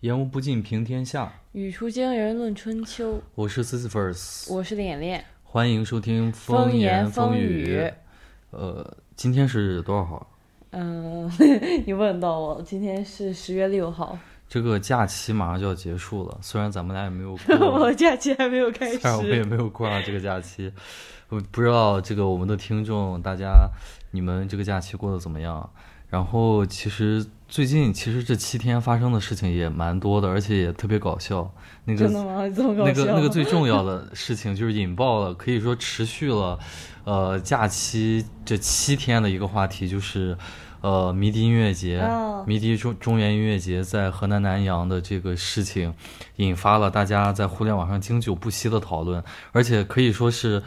言无不尽，平天下。语出惊人，论春秋。我是 Sisyphus，我是脸脸。欢迎收听风言风语。呃，今天是多少号？嗯，你问到我。今天是十月六号。这个假期马上就要结束了，虽然咱们俩也没有过，我假期还没有开始，虽然我们也没有过上这个假期。我不知道这个我们的听众大家，你们这个假期过得怎么样？然后其实最近其实这七天发生的事情也蛮多的，而且也特别搞笑。那个？那个那个最重要的事情就是引爆了，可以说持续了，呃，假期这七天的一个话题就是，呃，迷笛音乐节，迷笛中中原音乐节在河南南阳的这个事情，引发了大家在互联网上经久不息的讨论，而且可以说是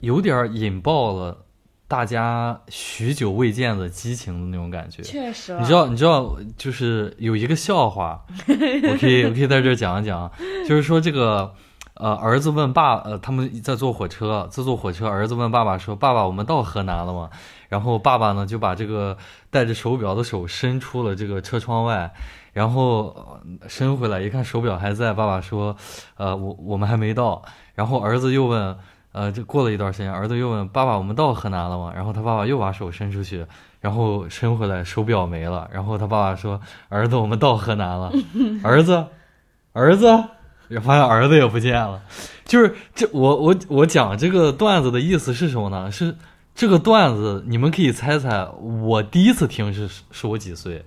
有点引爆了。大家许久未见的激情的那种感觉，确实。你知道，你知道，就是有一个笑话，我可以，我可以在这讲一讲，就是说这个，呃，儿子问爸，呃，他们在坐火车，在坐火车，儿子问爸爸说：“爸爸，我们到河南了吗？”然后爸爸呢就把这个戴着手表的手伸出了这个车窗外，然后伸回来一看手表还在，爸爸说：“呃，我我们还没到。”然后儿子又问。呃，就过了一段时间，儿子又问爸爸：“我们到河南了吗？”然后他爸爸又把手伸出去，然后伸回来，手表没了。然后他爸爸说：“儿子，我们到河南了。”儿子，儿子，发现儿子也不见了。就是这，我我我讲这个段子的意思是什么呢？是这个段子，你们可以猜猜，我第一次听是是我几岁？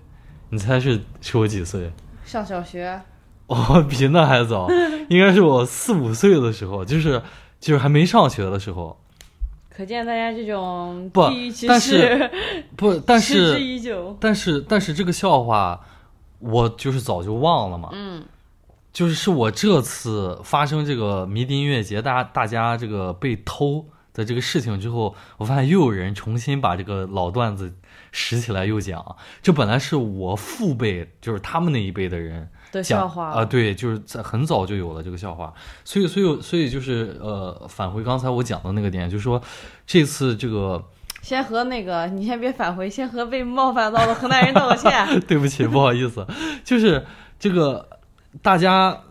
你猜是是我几岁？上小学？哦，比那还早，应该是我四五岁的时候，就是。就是还没上学的时候，可见大家这种不，但是 不，但是。但是但是这个笑话，我就是早就忘了嘛。嗯，就是是我这次发生这个迷笛音乐节，大家大家这个被偷的这个事情之后，我发现又有人重新把这个老段子拾起来又讲。这本来是我父辈，就是他们那一辈的人。的笑话啊，对，就是在很早就有了这个笑话，所以，所以，所以就是呃，返回刚才我讲的那个点，就是说这次这个，先和那个你先别返回，先和被冒犯到的河南人道个歉。对不起，不好意思，就是这个大家。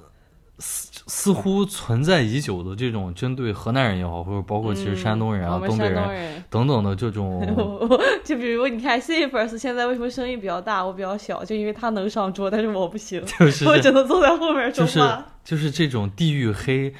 似乎存在已久的这种针对河南人也好，或者包括其实山东人啊、东北人等等的这种，就比如你看 C First 现在为什么声音比较大，我比较小，就因为他能上桌，但是我不行，我只能坐在后面说话。就是就是这种地域黑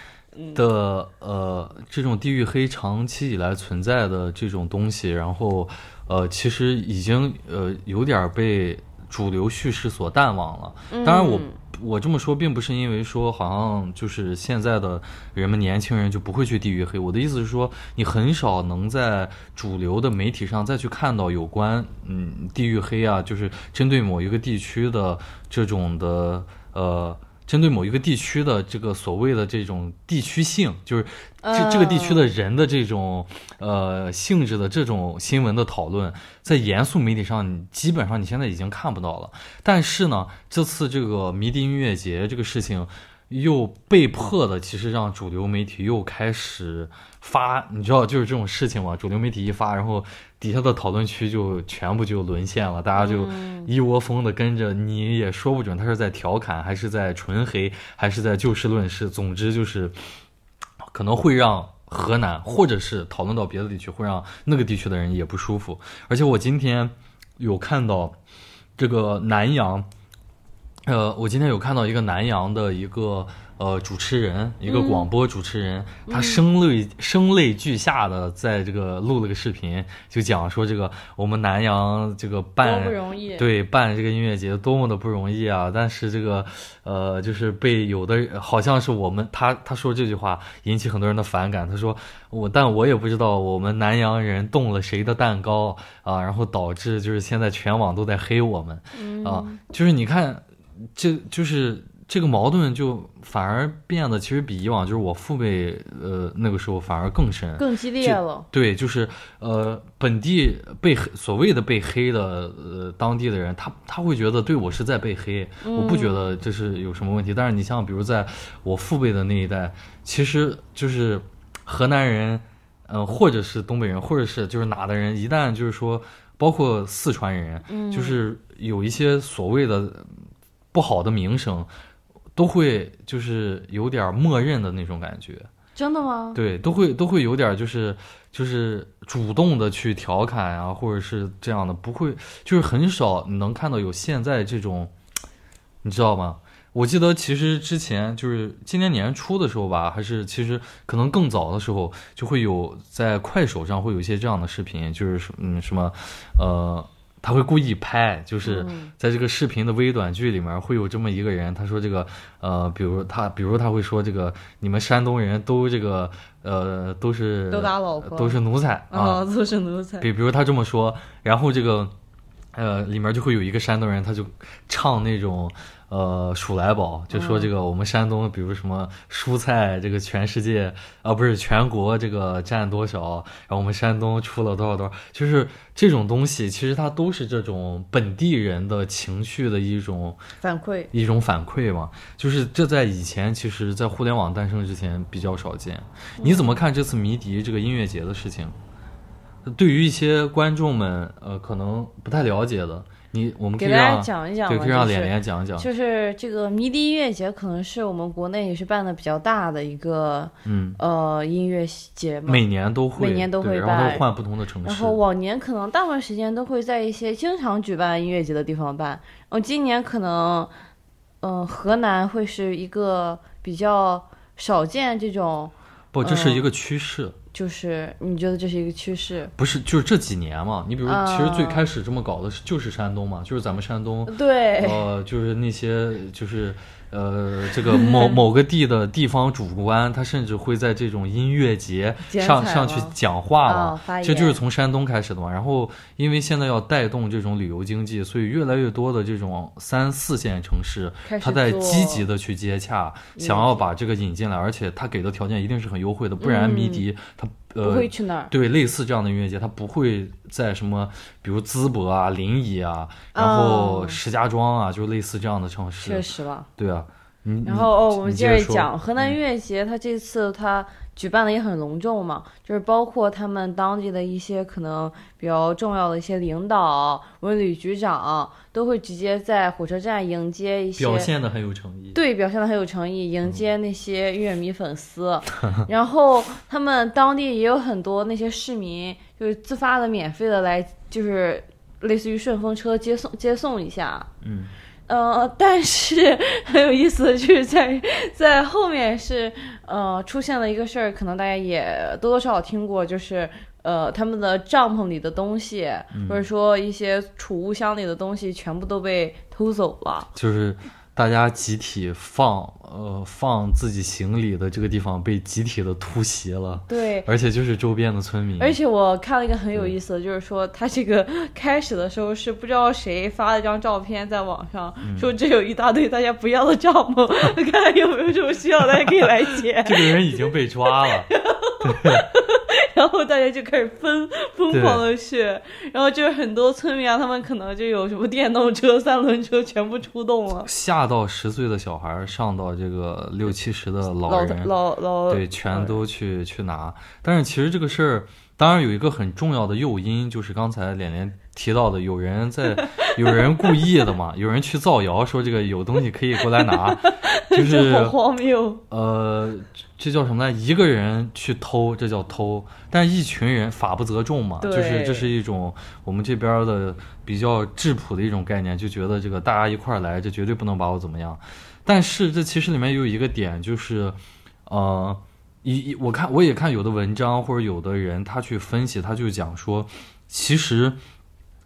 的呃，这种地域黑长期以来存在的这种东西，然后呃，其实已经呃有点被主流叙事所淡忘了。当然我。我这么说并不是因为说好像就是现在的人们年轻人就不会去地域黑。我的意思是说，你很少能在主流的媒体上再去看到有关嗯地域黑啊，就是针对某一个地区的这种的呃。针对某一个地区的这个所谓的这种地区性，就是这这个地区的人的这种呃性质的这种新闻的讨论，在严肃媒体上，基本上你现在已经看不到了。但是呢，这次这个迷笛音乐节这个事情。又被迫的，其实让主流媒体又开始发，你知道，就是这种事情嘛。主流媒体一发，然后底下的讨论区就全部就沦陷了，大家就一窝蜂的跟着。你也说不准他是在调侃，还是在纯黑，还是在就事论事。总之就是可能会让河南，或者是讨论到别的地区，会让那个地区的人也不舒服。而且我今天有看到这个南阳。呃，我今天有看到一个南阳的一个呃主持人，一个广播主持人，他声泪声泪俱下的在这个录了个视频，就讲说这个我们南阳这个办对办这个音乐节多么的不容易啊！但是这个呃，就是被有的好像是我们他他说这句话引起很多人的反感，他说我但我也不知道我们南阳人动了谁的蛋糕啊，然后导致就是现在全网都在黑我们啊，就是你看。这就是这个矛盾，就反而变得其实比以往，就是我父辈呃那个时候反而更深、更激烈了。对，就是呃本地被所谓的被黑的呃当地的人，他他会觉得对我是在被黑，我不觉得这是有什么问题。但是你像比如在我父辈的那一代，其实就是河南人，嗯，或者是东北人，或者是就是哪的人，一旦就是说。包括四川人，嗯就是有一些所谓的不好的名声，都会就是有点默认的那种感觉。真的吗？对，都会都会有点就是就是主动的去调侃啊，或者是这样的，不会就是很少能看到有现在这种，你知道吗？我记得其实之前就是今年年初的时候吧，还是其实可能更早的时候，就会有在快手上会有一些这样的视频，就是嗯什么，呃。他会故意拍，就是在这个视频的微短剧里面会有这么一个人，他说这个呃，比如他，比如他会说这个你们山东人都这个呃都是都打老婆。都是奴才啊，都是奴才。比比如他这么说，然后这个呃里面就会有一个山东人，他就唱那种。呃，鼠来宝就说这个，我们山东，比如什么蔬菜，这个全世界啊，不是全国这个占多少，然后我们山东出了多少多少，就是这种东西，其实它都是这种本地人的情绪的一种反馈，一种反馈嘛。就是这在以前，其实，在互联网诞生之前比较少见。你怎么看这次迷笛这个音乐节的事情？对于一些观众们，呃，可能不太了解的。你我们给大家讲一讲，对，可以让连连讲一讲。就是这个迷笛音乐节，可能是我们国内也是办的比较大的一个，嗯，呃，音乐节。每年都会，每年都会办，然后换不同的城市。然后往年可能大部分时间都会在一些经常举办音乐节的地方办。然后今年可能，嗯，河南会是一个比较少见这种。不，这是一个趋势。就是你觉得这是一个趋势？不是，就是这几年嘛。你比如，其实最开始这么搞的是就是山东嘛，就是咱们山东。对。呃，就是那些就是。呃，这个某 某个地的地方主官，他甚至会在这种音乐节上上去讲话了，这就是从山东开始的嘛。然后，因为现在要带动这种旅游经济，所以越来越多的这种三四线城市，他在积极的去接洽，想要把这个引进来，而且他给的条件一定是很优惠的，不然迷笛他。不会去那儿。对，类似这样的音乐节，它不会在什么，比如淄博啊、临沂啊，然后石家庄啊，就类似这样的城市。确实了。对啊。然后哦，我们接着讲河南音乐节，它这次它举办的也很隆重嘛，就是包括他们当地的一些可能比较重要的一些领导，文旅局长都会直接在火车站迎接一些，表现的很有诚意。对，表现的很有诚意，迎接那些乐迷粉丝。然后他们当地也有很多那些市民，就是自发的、免费的来，就是类似于顺风车接送接送一下。嗯。呃，但是很有意思的就是在在后面是呃出现了一个事儿，可能大家也多多少少听过，就是呃他们的帐篷里的东西，或者说一些储物箱里的东西，全部都被偷走了。就是。大家集体放呃放自己行李的这个地方被集体的突袭了，对，而且就是周边的村民。而且我看了一个很有意思的，就是说他这个开始的时候是不知道谁发了张照片在网上，说这有一大堆大家不要的帐篷，看看有没有什么需要，大家可以来捡。这个人已经被抓了。然后大家就开始疯疯狂的去，然后就是很多村民啊，他们可能就有什么电动车、三轮车全部出动了，下到十岁的小孩，上到这个六七十的老人，老老对，全都去去拿。但是其实这个事儿，当然有一个很重要的诱因，就是刚才脸脸提到的，有人在，有人故意的嘛，有人去造谣说这个有东西可以过来拿，就是好荒谬，呃。这叫什么呢？一个人去偷，这叫偷；但一群人法不责众嘛，就是这是一种我们这边的比较质朴的一种概念，就觉得这个大家一块儿来，这绝对不能把我怎么样。但是这其实里面有一个点，就是，呃，一我看我也看有的文章或者有的人他去分析，他就讲说，其实，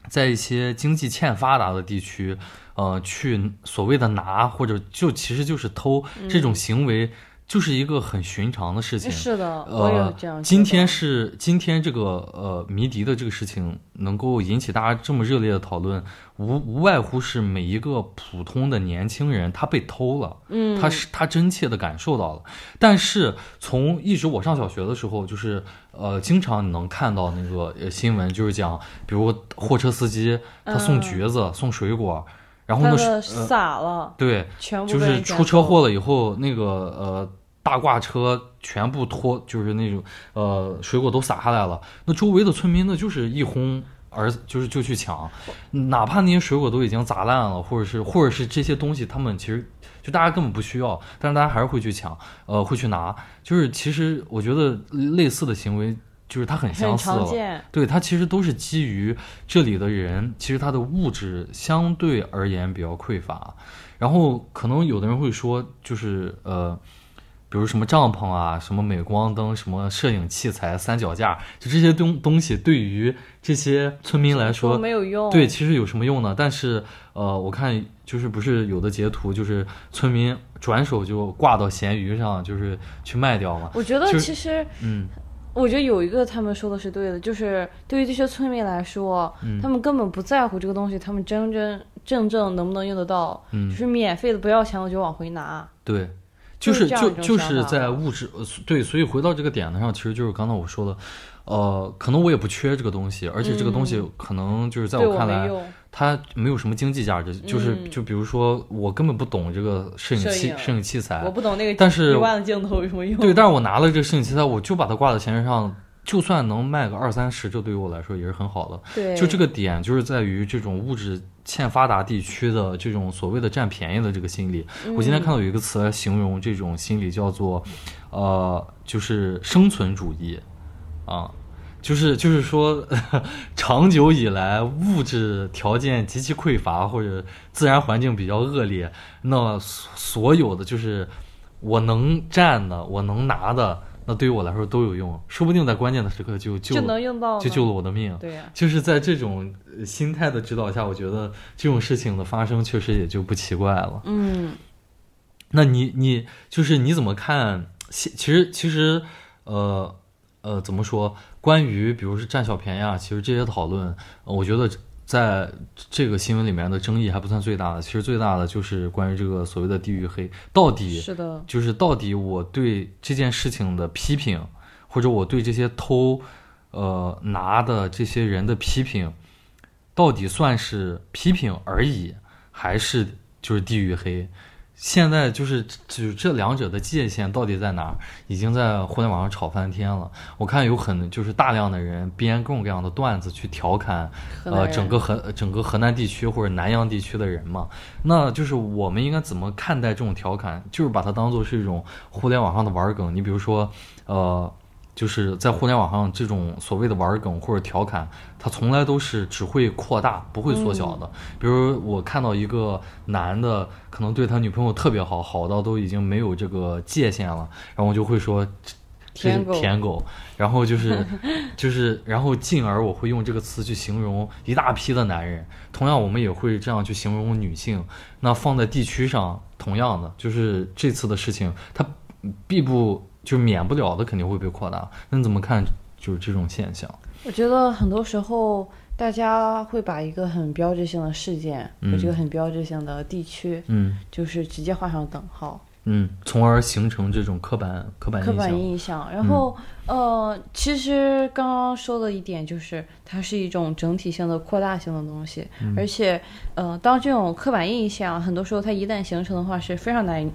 在一些经济欠发达的地区，呃，去所谓的拿或者就其实就是偷这种行为。就是一个很寻常的事情，是的，呃，今天是今天这个呃迷笛的这个事情能够引起大家这么热烈的讨论，无无外乎是每一个普通的年轻人他被偷了，嗯，他是他真切的感受到了。但是从一直我上小学的时候，就是呃经常能看到那个新闻，就是讲比如货车司机他送橘子送水果，然后呢对，就是出车祸了以后那个呃。大挂车全部拖，就是那种，呃，水果都洒下来了。那周围的村民呢，就是一哄而就是就去抢，哪怕那些水果都已经砸烂了，或者是或者是这些东西，他们其实就大家根本不需要，但是大家还是会去抢，呃，会去拿。就是其实我觉得类似的行为，就是它很相似了。对，它其实都是基于这里的人，其实他的物质相对而言比较匮乏。然后可能有的人会说，就是呃，比如什么帐篷啊，什么镁光灯，什么摄影器材、三脚架，就这些东东西，对于这些村民来说说没有用。对，其实有什么用呢？但是呃，我看就是不是有的截图，就是村民转手就挂到闲鱼上，就是去卖掉嘛。我觉得其实嗯我觉得有一个他们说的是对的，就是对于这些村民来说，嗯他们根本不在乎这个东西，他们真真正正能不能用得到，嗯就是免费的不要钱我就往回拿。对，就是就就是在物质呃对，所以回到这个点子上，其实就是刚才我说的，呃，可能我也不缺这个东西，而且这个东西可能就是在我看来，没，它没有什么经济价值，就是嗯就比如说我根本不懂这个摄影器摄影器材我，不懂那个但是一万的镜头有什么用。对，但是我拿了这个摄影器材，我就把它挂在闲鱼上。就算能卖个二三十，这对于我来说也是很好的。对，就这个点，就是在于这种物质欠发达地区的这种所谓的占便宜的这个心理。我今天看到有一个词来形容这种心理，叫做，呃，就是生存主义，啊，就是就是说，长久以来物质条件极其匮乏或者自然环境比较恶劣，那所所有的就是我能占的，我能拿的，那对于我来说都有用，说不定在关键的时刻就救就了能用到，就救了我的命。对呀、就是在这种呃心态的指导下，我觉得这种事情的发生确实也就不奇怪了。嗯，那你你就是你怎么看？其其实其实呃呃怎么说？关于比如是占小便宜啊，其实这些讨论，呃我觉得在这个新闻里面的争议还不算最大的。其实最大的就是关于这个所谓的地域黑，到底是的，就是到底我对这件事情的批评，或者我对这些偷呃拿的这些人的批评，到底算是批评而已，还是就是地域黑？现在就是就是这两者的界限到底在哪儿，已经在互联网上吵翻天了。我看有很就是大量的人编各种各样的段子去调侃呃，整个河整个河南地区或者南阳地区的人嘛，那就是我们应该怎么看待这种调侃？就是把它当做是一种互联网上的玩梗。你比如说，呃，就是在互联网上这种所谓的玩梗或者调侃，它从来都是只会扩大，不会缩小的。比如我看到一个男的可能对他女朋友特别好，好到都已经没有这个界限了，然后我就会说。这舔狗舔狗，然后就是 就是，然后进而我会用这个词去形容一大批的男人。同样，我们也会这样去形容女性。那放在地区上，同样的，就是这次的事情，它必不就免不了的肯定会被扩大。那你怎么看？就是这种现象？我觉得很多时候大家会把一个很标志性的事件和这个很标志性的地区，嗯就是直接画上等号。嗯，从而形成这种刻板刻板刻板印象。然后，呃，其实刚刚说的一点就是，它是一种整体性的扩大性的东西，嗯而且，呃，当这种刻板印象很多时候它一旦形成的话，是非常难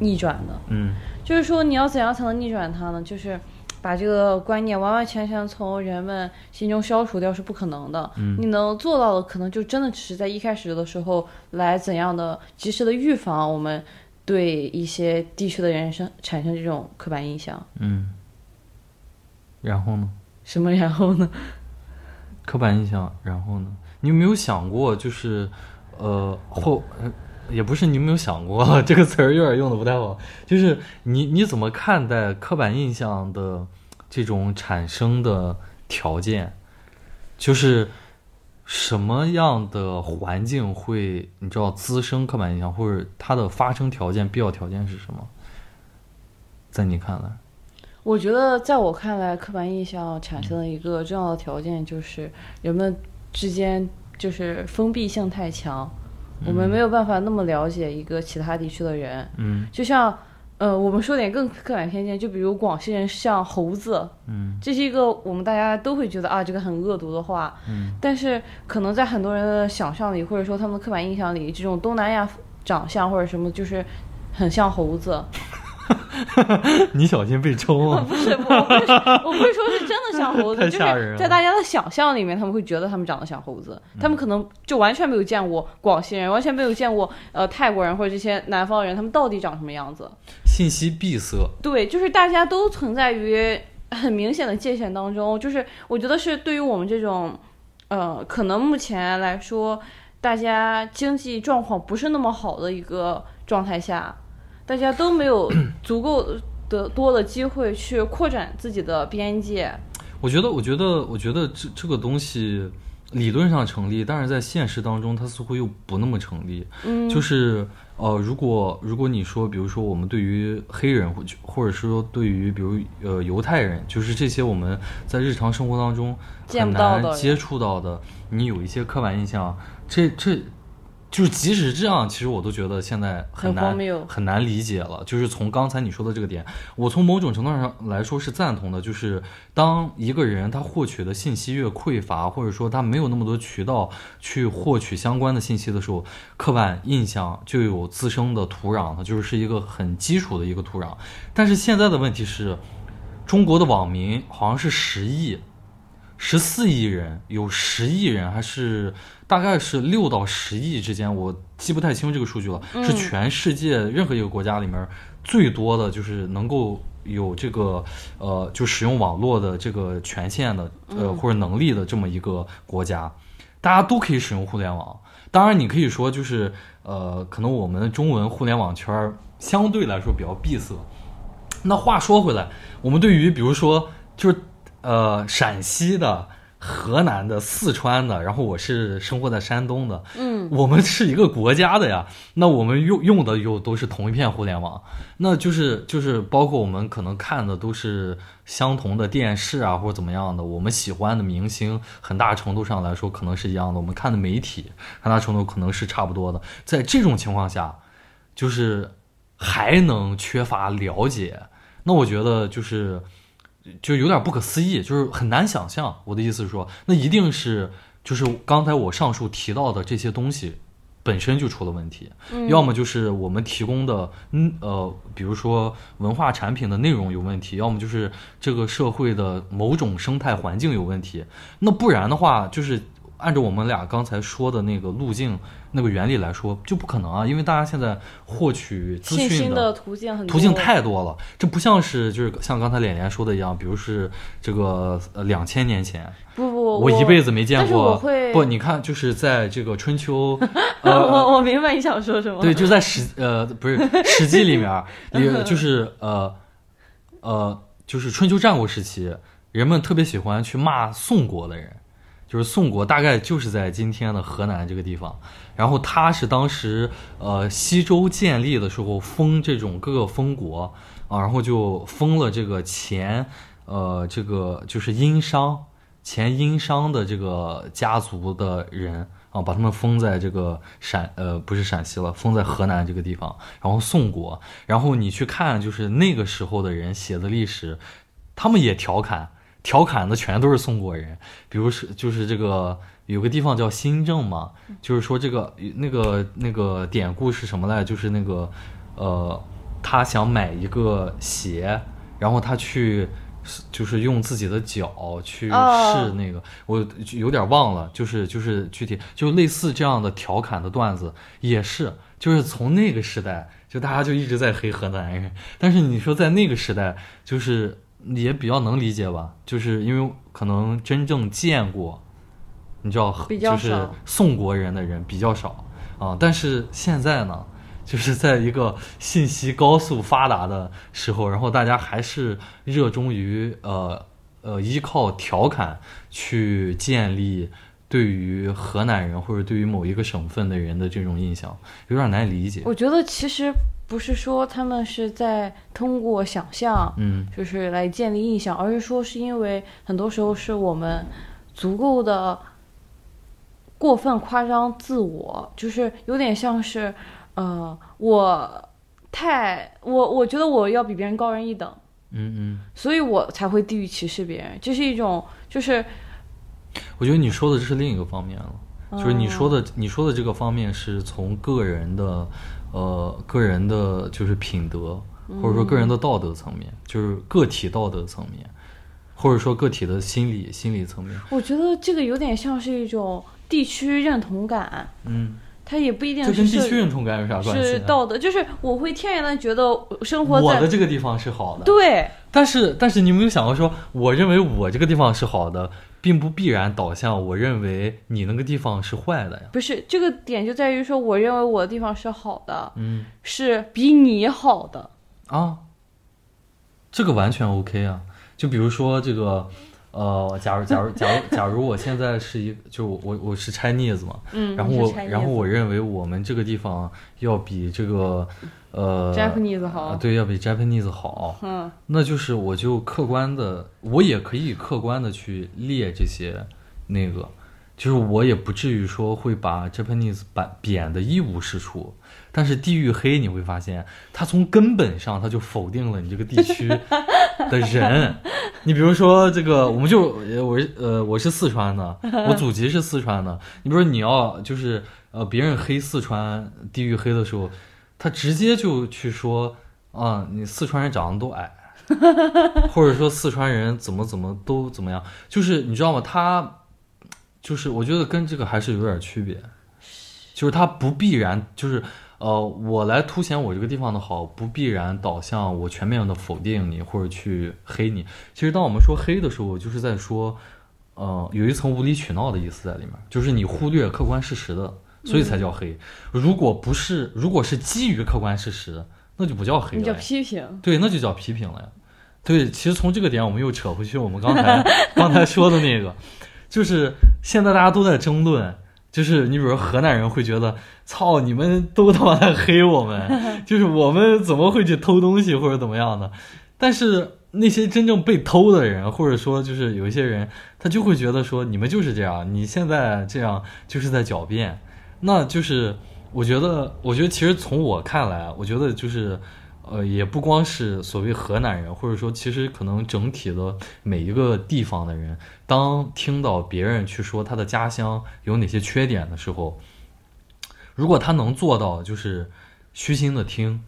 逆转的。嗯就是说，你要怎样才能逆转它呢？就是把这个观念完完全全从人们心中消除掉是不可能的。嗯你能做到的，可能就真的只是在一开始的时候来怎样的及时的预防我们对一些地区的人生产生这种刻板印象。嗯。然后呢？什么然后呢？刻板印象，然后呢？你有没有想过，就是，呃，后，呃也不是你有没有想过 这个词儿有点用的不太好，就是你你怎么看待刻板印象的这种产生的条件？就是什么样的环境会你知道滋生刻板印象，或者它的发生条件、必要条件是什么？在你看来，我觉得，在我看来，刻板印象产生的一个重要的条件就是人们之间就是封闭性太强，我们没有办法那么了解一个其他地区的人。嗯就像，呃，我们说点更刻板偏见，就比如广西人像猴子，嗯这是一个我们大家都会觉得啊，这个很恶毒的话。嗯但是可能在很多人的想象里，或者说他们的刻板印象里，这种东南亚长相或者什么，就是很像猴子。你小心被抽啊！不是，我不是，我不是说是真的像猴子，就是在大家的想象里面，他们会觉得他们长得像猴子，他们可能就完全没有见过广西人，完全没有见过呃泰国人或者这些南方人，他们到底长什么样子。信息闭塞，对，就是大家都存在于很明显的界限当中，就是我觉得是对于我们这种，呃，可能目前来说，大家经济状况不是那么好的一个状态下，大家都没有 足够的多的机会去扩展自己的边界。我觉得，我觉得，我觉得这这个东西理论上成立，但是在现实当中，它似乎又不那么成立。嗯，就是呃，如果如果你说，比如说我们对于黑人或或者是说对于比如呃犹太人，就是这些我们在日常生活当中很见不到的人难接触到的，你有一些刻板印象，这这。就是即使这样，其实我都觉得现在很很难很难理解了。就是从刚才你说的这个点，我从某种程度上来说是赞同的。就是当一个人他获取的信息越匮乏，或者说他没有那么多渠道去获取相关的信息的时候，刻板印象就有滋生的土壤，它就是一个很基础的一个土壤。但是现在的问题是，中国的网民好像是十亿，十四亿人，有十亿人，还是大概是六到十亿之间，我记不太清这个数据了。是全世界任何一个国家里面最多的就是能够有这个呃，就使用网络的这个权限的呃或者能力的这么一个国家，大家都可以使用互联网。当然，你可以说就是呃，可能我们的中文互联网圈儿相对来说比较闭塞。那话说回来，我们对于比如说就是呃陕西的、河南的、四川的，然后我是生活在山东的，嗯，我们是一个国家的呀。那我们用用的又都是同一片互联网，那就是就是包括我们可能看的都是相同的电视啊，或者怎么样的。我们喜欢的明星，很大程度上来说可能是一样的。我们看的媒体，很大程度可能是差不多的。在这种情况下，就是还能缺乏了解，那我觉得就是就有点不可思议，就是很难想象。我的意思是说，那一定是就是刚才我上述提到的这些东西本身就出了问题，要么就是我们提供的嗯呃，比如说文化产品的内容有问题，要么就是这个社会的某种生态环境有问题。那不然的话，就是按照我们俩刚才说的那个路径、那个原理来说，就不可能啊，因为大家现在获取资讯息的途径很途径太多了，这不像是就是像刚才脸脸说的一样，比如是这个呃两千年前，不不，我一辈子没见过。我会不，你看，就是在这个春秋，呃，我我明白你想说什么。对，就在史呃不是 史记里面，也就是呃呃就是春秋战国时期，人们特别喜欢去骂宋国的人，就是宋国大概就是在今天的河南这个地方，然后他是当时呃西周建立的时候封这种各个封国啊，然后就封了这个前呃这个就是殷商前殷商的这个家族的人啊，把他们封在这个陕呃不是陕西了，封在河南这个地方，然后宋国，然后你去看就是那个时候的人写的历史，他们也调侃。调侃的全都是宋国人，比如是就是这个有个地方叫新郑嘛，就是说这个那个那个典故是什么来？就是那个呃，他想买一个鞋，然后他去就是用自己的脚去哦试那个，我有点忘了，就是就是具体就类似这样的调侃的段子也是，就是从那个时代就大家就一直在黑河南人，但是你说在那个时代就是。也比较能理解吧，就是因为可能真正见过，你知道，比较就是宋国人的人比较少啊。但是现在呢，就是在一个信息高速发达的时候，然后大家还是热衷于呃呃依靠调侃去建立对于河南人或者对于某一个省份的人的这种印象，有点难理解。我觉得其实不是说他们是在通过想象，嗯就是来建立印象，而是说是因为很多时候是我们足够的过分夸张自我，就是有点像是，呃，我太我我觉得我要比别人高人一等，嗯嗯，所以我才会地域歧视别人，这是一种就是我觉得你说的这是另一个方面了。就是你说哦的，你说的这个方面是从个人的，呃，个人的就是品德或者说个人的道德层面，就是个体道德层面，或者说个体的心理心理层面。我觉得这个有点像是一种地区认同感，嗯，它也不一定这跟地区认同感有啥关系道德，就是我会天然的觉得生活我在的这个地方是好的，对。但是但是你有没有想过说，我认为我这个地方是好的，并不必然导向我认为你那个地方是坏的呀。不是这个点就在于说，我认为我的地方是好的，嗯是比你好的。啊，这个完全 OK 啊。就比如说这个，呃，假如假如假如假如我现在是一，就我我我是 Chinese 嘛，嗯，然后我然后我认为我们这个地方要比这个呃 Japanese 好啊对，要比 Japanese 好。嗯那就是我就客观的，我也可以客观的去列这些那个，就是我也不至于说会把 Japanese 贬贬的一无是处。但是地域黑你会发现，它从根本上它就否定了你这个地区的人。你比如说这个，我们就呃我是呃我是四川的，我祖籍是四川的。你比如说你要就是呃别人黑四川地域黑的时候，他直接就去说啊，你四川人长得都矮。或者说四川人怎么怎么都怎么样，就是你知道吗？他就是我觉得跟这个还是有点区别，就是他不必然就是呃，我来凸显我这个地方的好，不必然导向我全面的否定你或者去黑你。其实当我们说黑的时候，就是在说呃有一层无理取闹的意思在里面，就是你忽略客观事实的，所以才叫黑。如果不是，如果是基于客观事实，那就不叫黑你叫。批评，对，那就叫批评了呀。对，其实从这个点我们又扯回去我们刚才 刚才说的那个，就是现在大家都在争论，就是你比如说河南人会觉得，操，你们都他妈在黑我们，就是我们怎么会去偷东西或者怎么样的，但是那些真正被偷的人，或者说就是有一些人，他就会觉得说你们就是这样，你现在这样就是在狡辩，那就是我觉得，我觉得其实从我看来，我觉得就是。呃，也不光是所谓河南人，或者说，其实可能整体的每一个地方的人，当听到别人去说他的家乡有哪些缺点的时候，如果他能做到就是虚心的听，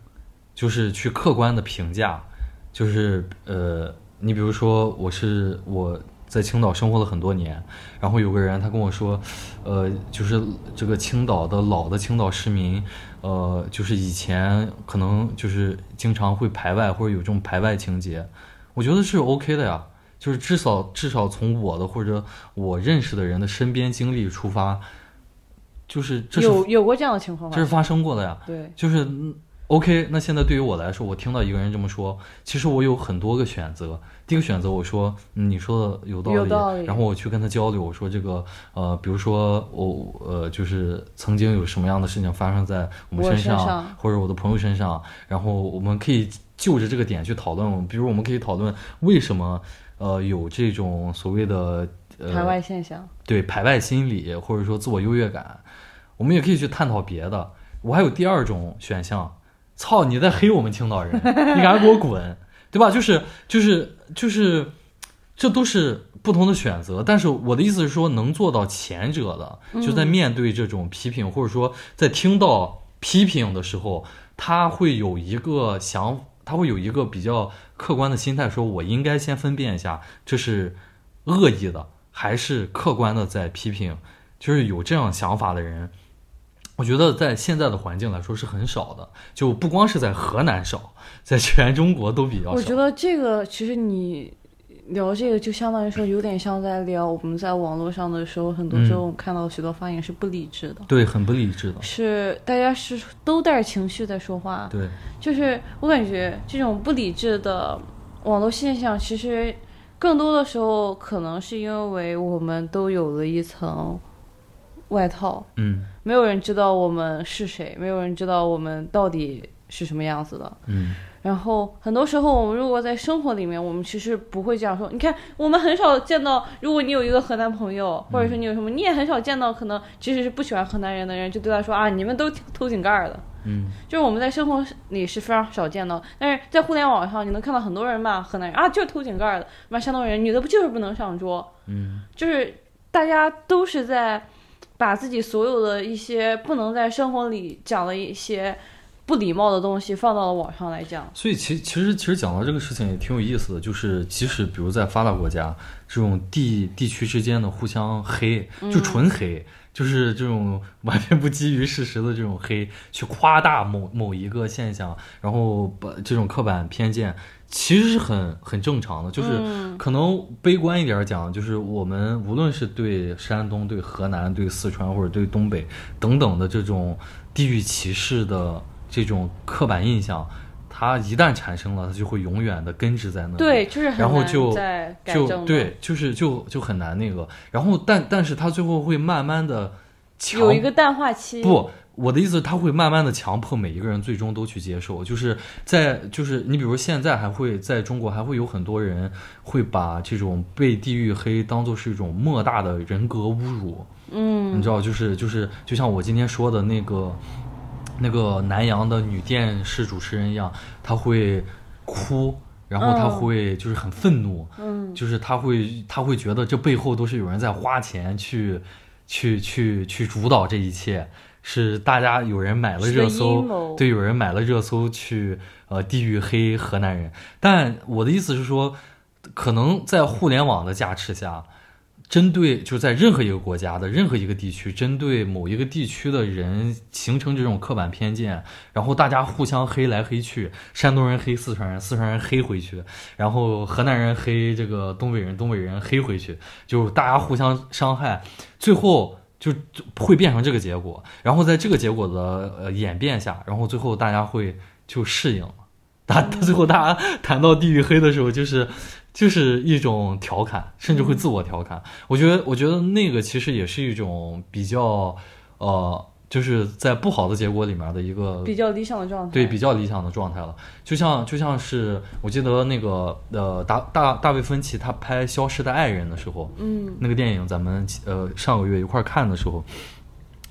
就是去客观的评价，就是呃，你比如说我是我在青岛生活了很多年，然后有个人他跟我说，呃，就是这个青岛的老的青岛市民，呃，就是以前可能就是经常会排外或者有这种排外情节，我觉得是 OK 的呀，就是至少至少从我的或者我认识的人的身边经历出发，就是这是有有过这样的情况吗？这是发生过的呀。对，就是嗯 OK，那现在对于我来说，我听到一个人这么说，其实我有很多个选择。第一个选择，我说、嗯、你说的有道理，有道理然后我去跟他交流，我说这个呃，比如说我呃，就是曾经有什么样的事情发生在我们身上或者我的朋友身上，然后我们可以就着这个点去讨论，比如我们可以讨论为什么呃有这种所谓的呃排外现象。对排外心理，或者说自我优越感，我们也可以去探讨别的。我还有第二种选项，操，你在黑我们青岛人，你赶快给我滚，对吧？就是就是就是，这都是不同的选择。但是我的意思是说，能做到前者的，就在面对这种批评，或者说在听到批评的时候，他会有一个想，他会有一个比较客观的心态，说我应该先分辨一下，这是恶意的。还是客观的在批评，就是有这样想法的人，我觉得在现在的环境来说是很少的，就不光是在河南少，在全中国都比较少。我觉得这个其实你聊这个，就相当于说有点像在聊我们在网络上的时候，很多时候我们看到许多发言是不理智的，对很不理智的，是大家是都带着情绪在说话。对就是我感觉这种不理智的网络现象，其实更多的时候可能是因为我们都有了一层外套，嗯没有人知道我们是谁，没有人知道我们到底是什么样子的。嗯然后很多时候，我们如果在生活里面，我们其实不会这样说。你看，我们很少见到，如果你有一个河南朋友，或者说你有什么，你也很少见到，可能即使是不喜欢河南人的人，就对他说啊，你们都偷井盖儿的。嗯就是我们在生活里是非常少见到，但是在互联网上，你能看到很多人骂河南人啊，就是偷井盖儿的，骂山东人，女的不就是不能上桌，嗯就是大家都是在把自己所有的一些不能在生活里讲的一些不礼貌的东西放到了网上来讲。所以其其实其实讲到这个事情也挺有意思的，就是即使比如在发达国家，这种地地区之间的互相黑，就纯黑，就是这种完全不基于事实的这种黑，去夸大某某一个现象，然后把这种刻板偏见。其实是很很正常的，就是可能悲观一点讲，就是我们无论是对山东、对河南、对四川或者对东北等等的这种地域歧视的这种刻板印象，它一旦产生了，它就会永远的根植在那里。对，就是然后就就对，就是就就很难那个。然后但但是它最后会慢慢的有一个淡化期。不。我的意思，他会慢慢的强迫每一个人最终都去接受，就是在就是你比如现在还会在中国还会有很多人会把这种被地域黑当做是一种莫大的人格侮辱，嗯，你知道就是就是就像我今天说的那个那个南阳的女电视主持人一样，她会哭，然后他会就是很愤怒，嗯，就是他会他会觉得这背后都是有人在花钱去去去去主导这一切。是大家有人买了热搜，对，有人买了热搜去呃地域黑河南人。但我的意思是说，可能在互联网的加持下，针对就在任何一个国家的任何一个地区，针对某一个地区的人形成这种刻板偏见，然后大家互相黑来黑去，山东人黑四川人，四川人黑回去，然后河南人黑这个东北人，东北人黑回去，就大家互相伤害，最后。就就会变成这个结果，然后在这个结果的呃演变下，然后最后大家会就适应了。他到最后大家 谈到地域黑的时候，就是就是一种调侃，甚至会自我调侃。我觉得，我觉得那个其实也是一种比较呃。就是在不好的结果里面的一个比较理想的状态，对比较理想的状态了。就像就像是我记得那个呃大大大卫芬奇他拍《消失的爱人》的时候，嗯，那个电影咱们呃上个月一块看的时候，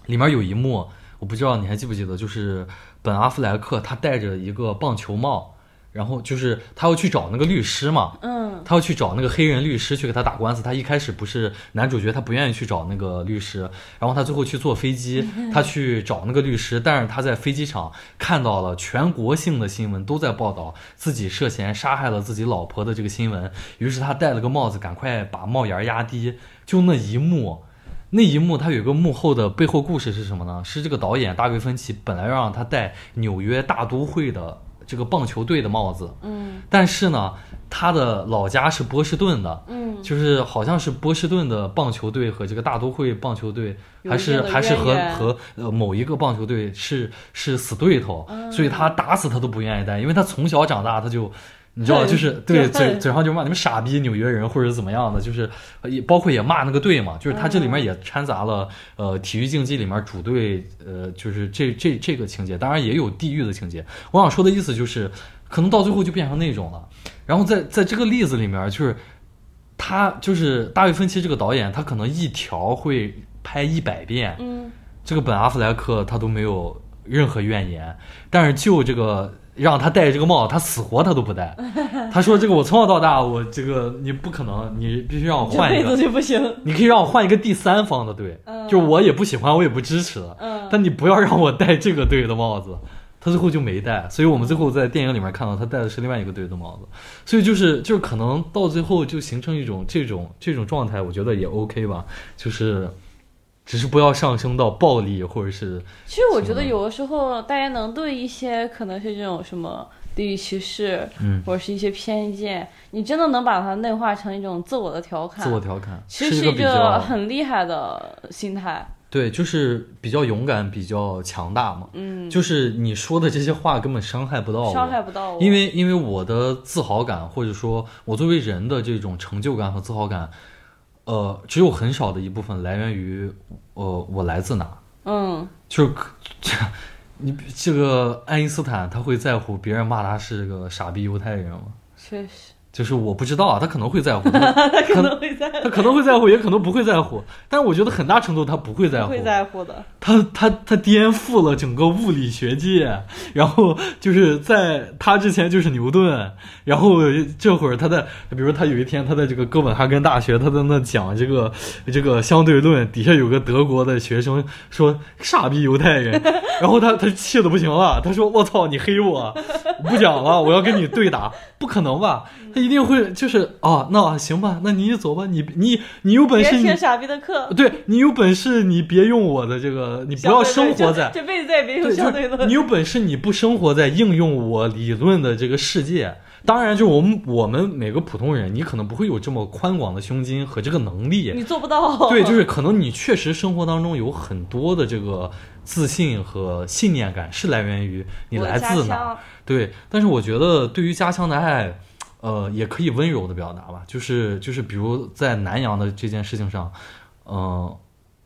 里面有一幕我不知道你还记不记得，就是本阿弗莱克他戴着一个棒球帽。然后就是他要去找那个律师嘛，嗯，他要去找那个黑人律师去给他打官司。他一开始不是男主角，他不愿意去找那个律师，然后他最后去坐飞机，他去找那个律师。但是他在飞机场看到了全国性的新闻都在报道自己涉嫌杀害了自己老婆的这个新闻，于是他戴了个帽子，赶快把帽檐压低。就那一幕，那一幕他有个幕后的背后故事是什么呢？是这个导演大卫芬奇本来要让他戴纽约大都会的。这个棒球队的帽子，嗯，但是呢，他的老家是波士顿的，嗯，就是好像是波士顿的棒球队和这个大都会棒球队，还是还是和和呃某一个棒球队是是死对头，所以他打死他都不愿意戴，因为他从小长大他就。你知道，就是对嘴嘴上就骂你们傻逼纽约人，或者怎么样的，就是也包括也骂那个队嘛，就是他这里面也掺杂了呃体育竞技里面主队呃就是这这这个情节，当然也有地狱的情节。我想说的意思就是，可能到最后就变成那种了。然后在在这个例子里面，就是他就是大卫芬奇这个导演，他可能一条会拍一百遍，嗯，这个本阿弗莱克他都没有任何怨言，但是就这个。让他戴这个帽，他死活他都不戴。他说：“这个我从小到大，我这个你不可能，你必须让我换一个，就不行。你可以让我换一个第三方的队，就我也不喜欢，我也不支持的。但你不要让我戴这个队的帽子。”他最后就没戴，所以我们最后在电影里面看到他戴的是另外一个队的帽子。所以就是就是可能到最后就形成一种这种这种状态，我觉得也 OK 吧，就是。只是不要上升到暴力，或者是。其实我觉得有的时候，大家能对一些可能是这种什么地域歧视，嗯，或者是一些偏见，你真的能把它内化成一种自我的调侃。自我调侃，其实是一个很厉害的心态。对，就是比较勇敢，比较强大嘛。嗯，就是你说的这些话根本伤害不到我，伤害不到我。因为因为我的自豪感，或者说我作为人的这种成就感和自豪感。呃，只有很少的一部分来源于，呃，我来自哪？嗯，就是这，你这个爱因斯坦他会在乎别人骂他是个傻逼犹太人吗？确实，就是我不知道啊，他可能会在乎，他他可能会在，他可能会在乎，也可能不会在乎。但是我觉得很大程度他不会在乎，会在乎的。他他他颠覆了整个物理学界，然后就是在他之前就是牛顿，然后这会儿他在，比如说他有一天他在这个哥本哈根大学，他在那讲这个这个相对论，底下有个德国的学生说傻逼犹太人，然后他他气的不行了，他说我操你黑我，不讲了，我要跟你对打，不可能吧？他一定会就是哦，那行吧，那你走吧，你你你有本事你别听傻逼的课，对你有本事你别用我的这个，你不要生活在这辈子再也别用，相对论。就是你有本事你不生活在应用我理论的这个世界。当然，就是我们我们每个普通人，你可能不会有这么宽广的胸襟和这个能力。你做不到。对，就是可能你确实生活当中有很多的这个自信和信念感是来源于你来自哪对，但是我觉得对于家乡的爱，呃，也可以温柔的表达吧，就是就是比如在南阳的这件事情上，嗯、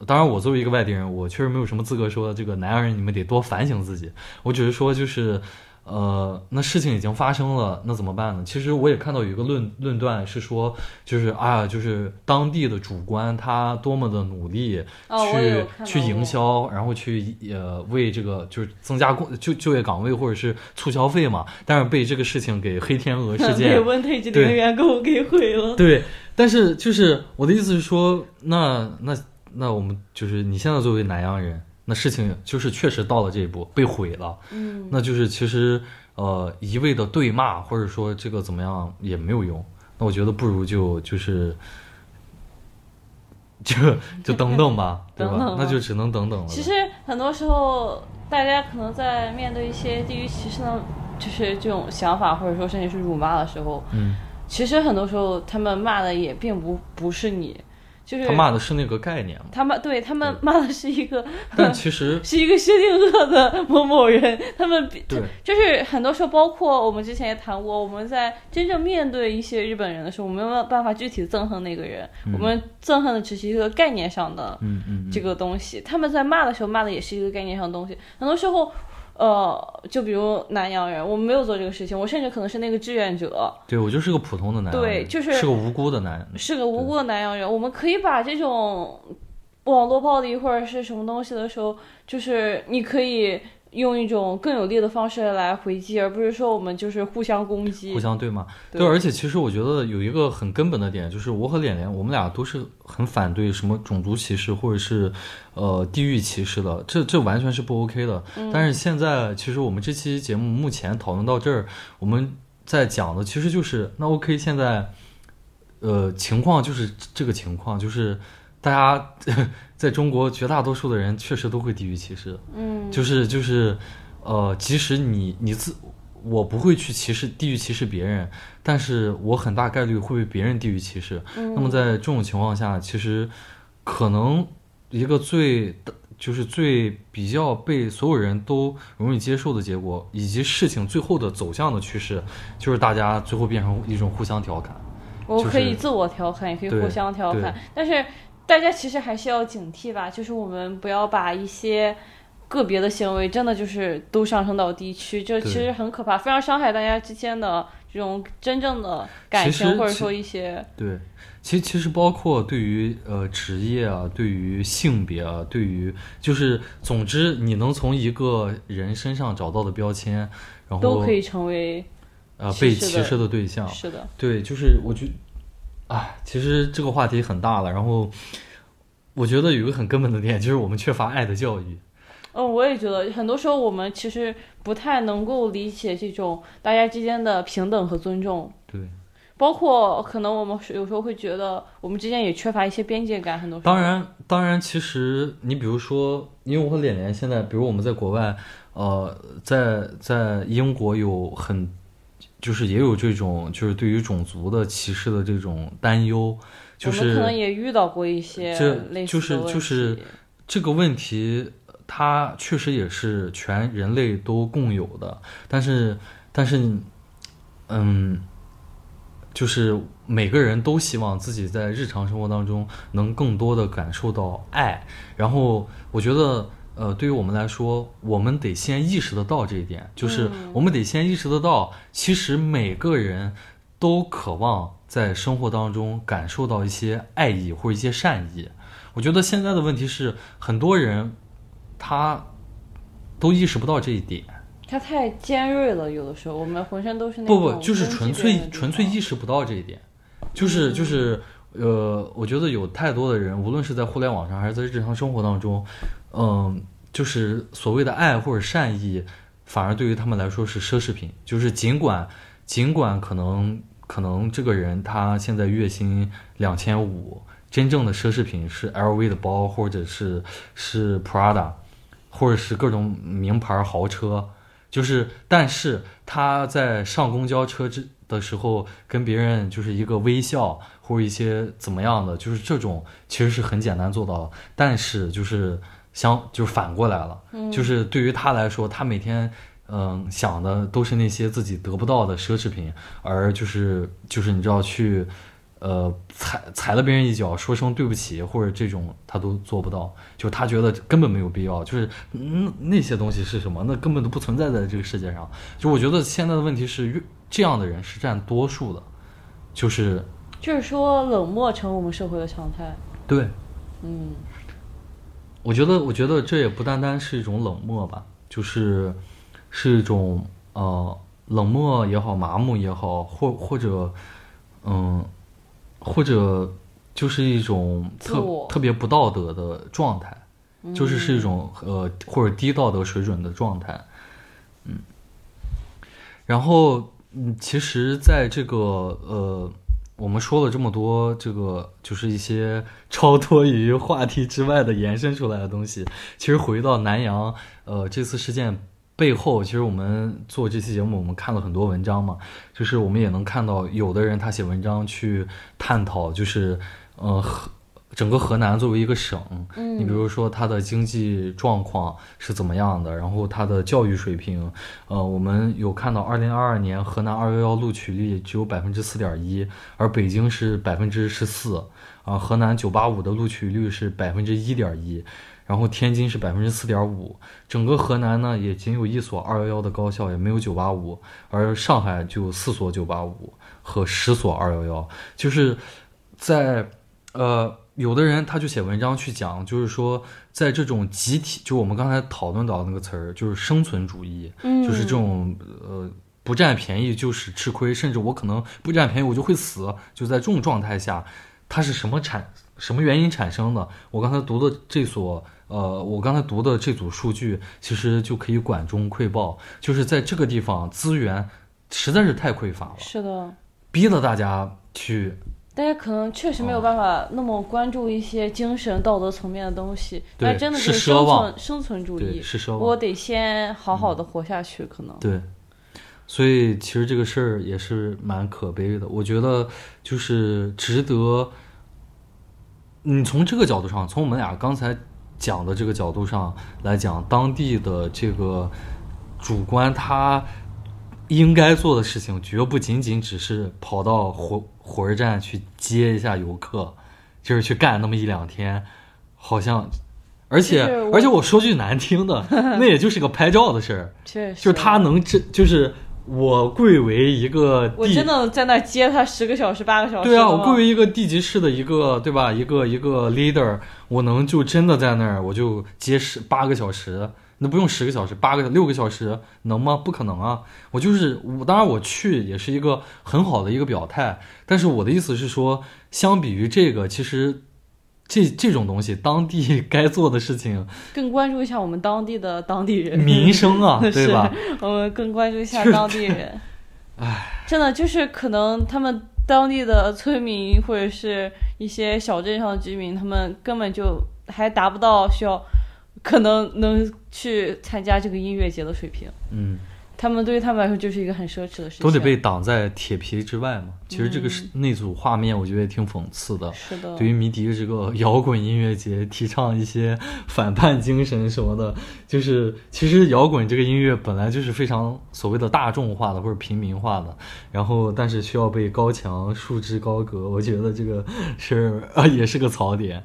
当然我作为一个外地人，我确实没有什么资格说这个南阳人你们得多反省自己，我只是说就是。呃，那事情已经发生了，那怎么办呢？其实我也看到有一个论论断是说，就是啊，就是当地的主官他多么的努力去、去营销，然后去呃为这个就是增加工就就业岗位或者是促消费嘛，但是被这个事情给黑天鹅事 被件温特级对能源给我给毁了。对，但是就是我的意思是说，那那那我们就是你现在作为南阳人，那事情就是确实到了这一步被毁了，嗯，那就是其实呃一味的对骂或者说这个怎么样也没有用，那我觉得不如就就是。就就等等吧，对吧？等等吧那就只能等等了。其实很多时候，大家可能在面对一些地域歧视的，就是这种想法，或者说甚至是辱骂的时候，嗯，其实很多时候他们骂的也并不不是你，就是他骂的是那个概念嘛，他骂对他们骂的是一个但其实 是一个薛定谔的某某人，他们比对。就是很多时候，包括我们之前也谈过，我们在真正面对一些日本人的时候，我们没有办法具体憎恨那个人，我们憎恨的只是一个概念上的嗯嗯嗯。这个东西。他们在骂的时候骂的也是一个概念上的东西，很多时候。呃，就比如南洋人，我们没有做这个事情，我甚至可能是那个志愿者，对我就是个普通的男人，对就是是个无辜的男人，是个无辜的南洋人，我们可以把这种网络暴力或者是什么东西的时候，就是你可以用一种更有力的方式来回击，而不是说我们就是互相攻击。互相对骂。对对，而且其实我觉得有一个很根本的点，就是我和脸脸，我们俩都是很反对什么种族歧视或者是呃地域歧视的，这这完全是不 OK 的。嗯但是现在其实我们这期节目目前讨论到这儿，我们在讲的其实就是那 OK，现在呃情况就是这个情况，就是大家在中国绝大多数的人确实都会地域歧视。嗯，就是就是，呃，即使你你自我不会去歧视地域歧视别人，但是我很大概率会被别人地域歧视。嗯那么在这种情况下，其实可能一个最就是最比较被所有人都容易接受的结果，以及事情最后的走向的趋势，就是大家最后变成一种互相调侃。我可以自我调侃，也可以互相调侃，但是大家其实还是要警惕吧，就是我们不要把一些个别的行为真的就是都上升到地区，这其实很可怕，非常伤害大家之间的这种真正的感情或者说一些对，其实其实包括对于呃职业啊，对于性别啊，对于就是总之你能从一个人身上找到的标签，然后都可以成为呃被歧视的对象。是的，对，就是我觉，哎，其实这个话题很大了。然后我觉得有一个很根本的点，就是我们缺乏爱的教育。嗯，我也觉得很多时候我们其实不太能够理解这种大家之间的平等和尊重。对，包括可能我们有时候会觉得我们之间也缺乏一些边界感，很多。当，然，当然，其实你比如说，因为我和脸脸现在，比如我们在国外，呃，在在英国有很，就是也有这种就是对于种族的歧视的这种担忧，就我们可能是也遇到过一些这就是就是这个问题，它确实也是全人类都共有的，但是但是，嗯。就是每个人都希望自己在日常生活当中能更多的感受到爱，然后我觉得，呃，对于我们来说，我们得先意识得到这一点，就是嗯我们得先意识得到，其实每个人都渴望在生活当中感受到一些爱意或者一些善意。我觉得现在的问题是，很多人他都意识不到这一点。他太尖锐了，有的时候我们浑身都是那不种不，就是纯粹纯粹意识不到这一点，就是就是呃，我觉得有太多的人，无论是在互联网上还是在日常生活当中，嗯，就是所谓的爱或者善意，反而对于他们来说是奢侈品。就是尽管尽管可能可能这个人他现在月薪两千五，真正的奢侈品是 LV 的包，或者是是 Prada，或者是各种名牌豪车。就是，但是他在上公交车之的时候，跟别人就是一个微笑或者一些怎么样的，就是这种其实是很简单做到的。但是就是相就是反过来了，就是对于他来说，他每天嗯想的都是那些自己得不到的奢侈品，而就是就是你知道去。呃，踩踩了别人一脚，说声对不起，或者这种他都做不到，就他觉得根本没有必要，就是嗯那些东西是什么，那根本都不存在在这个世界上。就我觉得现在的问题是，越这样的人是占多数的，就是就是说冷漠成我们社会的常态。对，嗯，我觉得我觉得这也不单单是一种冷漠吧，就是是一种呃冷漠也好，麻木也好，或或者嗯。或者就是一种特特别不道德的状态，就是是一种呃或者低道德水准的状态，嗯。然后嗯，其实在这个呃，我们说了这么多，这个就是一些 超脱于话题之外的延伸出来的东西。其实回到南阳呃这次事件。背后，其实我们做这期节目，我们看了很多文章嘛，就是我们也能看到，有的人他写文章去探讨，就是呃整个河南作为一个省，嗯你比如说它的经济状况是怎么样的，然后它的教育水平，呃，我们有看到二零二二年河南二幺幺录取率只有百分之四点一，而北京是百分之十四，啊，河南九八五的录取率是百分之一点一。然后天津是百分之四点五，整个河南呢也仅有一所二幺幺的高校，也没有九八五，而上海就有四所九八五和十所二幺幺，就是在呃，有的人他就写文章去讲，就是说在这种集体，就我们刚才讨论到的那个词儿，就是生存主义，嗯就是这种呃不占便宜就是吃亏，甚至我可能不占便宜我就会死，就在这种状态下，它是什么产什么原因产生的？我刚才读的这所呃，我刚才读的这组数据，其实就可以管中窥豹，就是在这个地方资源实在是太匮乏了，是的，逼得大家去大家可能确实没有办法那么关注一些精神道德层面的东西，对那真的是是生存生存主义，对是奢望我得先好好的活下去，可能。对，所以其实这个事儿也是蛮可悲的。我觉得就是值得，你从这个角度上，从我们俩刚才讲的这个角度上来讲，当地的这个主观他应该做的事情，绝不仅仅只是跑到火火车站去接一下游客，就是去干那么一两天，好像。而且而且我说句难听的，那也就是个拍照的事儿，确实，就是他能这就是我贵为一个地，我真的在那接他十个小时、八个小时。对啊，我贵为一个地级市的一个对吧？一个一个 leader，我能就真的在那儿我就接十八个小时，那不用十个小时，八个六个小时能吗？不可能啊！我就是我，当然我去也是一个很好的一个表态，但是我的意思是说，相比于这个，其实。这这种东西，当地 该做的事情，更关注一下我们当地的当地人民生啊，对吧？是 我们更关注一下当地人。唉，真的就是可能他们当地的村民或者是一些小镇上的居民，他们根本就还达不到需要可能能去参加这个音乐节的水平。嗯。他们对于他们来说就是一个很奢侈的事情，都得被挡在铁皮之外嘛。其实这个是那组画面，我觉得也挺讽刺的。是的，对于迷笛这个摇滚音乐节，提倡一些反叛精神什么的，就是其实摇滚这个音乐本来就是非常所谓的大众化的或者平民化的，然后但是需要被高墙束之高阁，我觉得这个是 啊也是个槽点。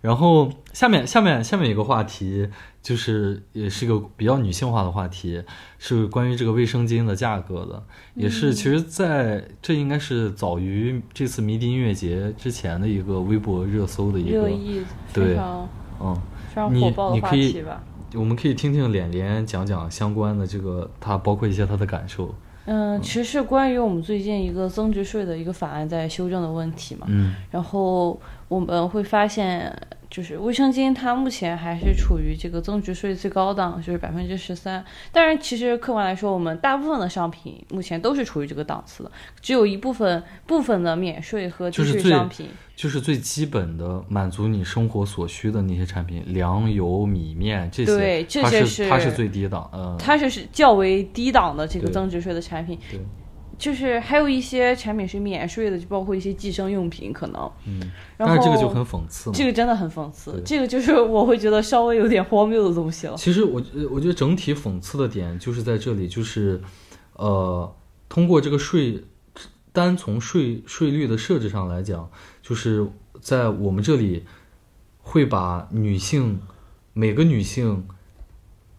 然后下面下面下面一个话题就是也是个比较女性化的话题，是关于这个卫生巾的价格的，也是其实在这应该是早于这次迷笛音乐节之前的一个微博热搜的一个，对嗯，非常你火爆的话你可以题吧。我们可以听听脸脸讲讲相关的这个，他包括一些他的感受，嗯，其实是关于我们最近一个增值税的一个法案在修正的问题嘛。嗯然后我们会发现，就是卫生巾它目前还是处于这个增值税最高档，就是百分之十三。但是，其实客观来说，我们大部分的商品目前都是处于这个档次的，只有一部分部分的免税和低税商品。就是最基本的满足你生活所需的那些产品，粮油米面这些，对这些是它是最低档，呃，它是是较为低档的这个增值税的产品，对，就是还有一些产品是免税的，就包括一些计生用品可能。嗯，然后但是这个就很讽刺嘛。这个真的很讽刺，这个就是我会觉得稍微有点荒谬的东西了。其实我呃我觉得整体讽刺的点就是在这里，就是呃，通过这个税，单从税税率的设置上来讲，就是在我们这里会把女性每个女性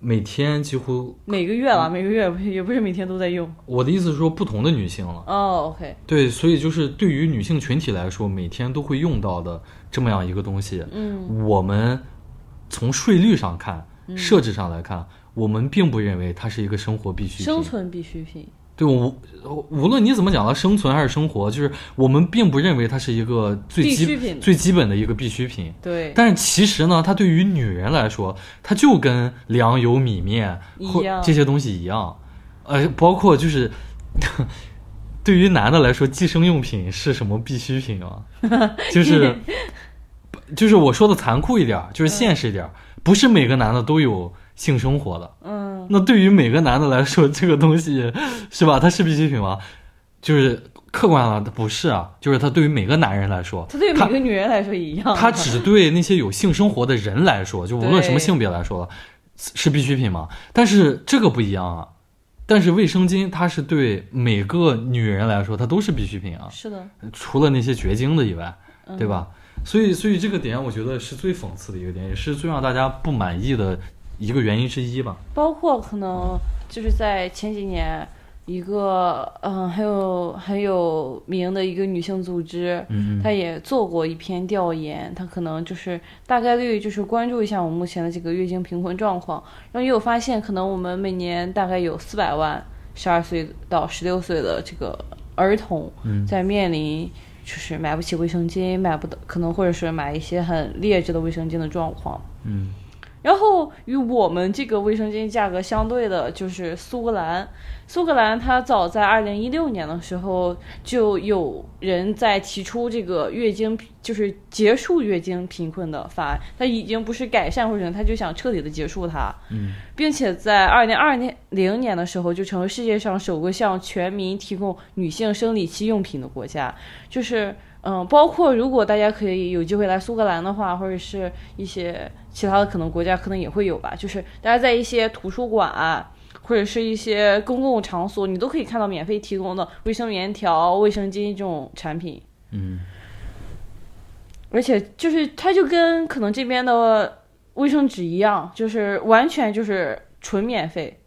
每天几乎，每个月了，每个月也不是每天都在用。我的意思是说不同的女性了。哦对，所以就是对于女性群体来说，每天都会用到的这么样一个东西，嗯，我们从税率上看、设置上来看，我们并不认为它是一个生活必需品。生存必需品。对，无无论你怎么讲它生存还是生活，就是我们并不认为它是一个最基最基本的一个必需品。对，但是其实呢，它对于女人来说，它就跟粮油米面或这些东西一样，呃，包括就是 对于男的来说，计生用品是什么必需品啊？就是 就是我说的残酷一点儿，就是现实一点儿，不是每个男的都有性生活的。嗯，那对于每个男的来说，这个东西是吧？它是必需品吗？就是客观了，它不是啊。就是它对于每个男人来说，它对每个女人来说一样。它只对那些有性生活的人来说，就无论什么性别来说，是必需品吗？但是这个不一样啊。但是卫生巾它是对每个女人来说，它都是必需品啊，是的，除了那些绝经的以外，嗯对吧？所以，所以这个点我觉得是最讽刺的一个点，也是最让大家不满意的一个原因之一吧。包括可能就是在前几年，一个嗯很有很有名的一个女性组织，嗯嗯他也做过一篇调研，她可能就是大概率就是关注一下我们目前的这个月经贫困状况，然后也有发现，可能我们每年大概有四百万十二岁到十六岁的这个儿童嗯在面临就是买不起卫生巾，买不到，可能或者是买一些很劣质的卫生巾的状况。嗯然后与我们这个卫生巾价格相对的，就是苏格兰。苏格兰它早在二零一六年的时候，就有人在提出这个月经就是结束月经贫困的法案，它已经不是改善或者它就想彻底的结束它，嗯并且在二零二零年的时候，就成为世界上首个向全民提供女性生理期用品的国家。就是，嗯，包括如果大家可以有机会来苏格兰的话，或者是一些其他的可能国家可能也会有吧。就是大家在一些图书馆、啊或者是一些公共场所，你都可以看到免费提供的卫生棉条、卫生巾这种产品。嗯而且就是它就跟可能这边的卫生纸一样，就是完全就是纯免费。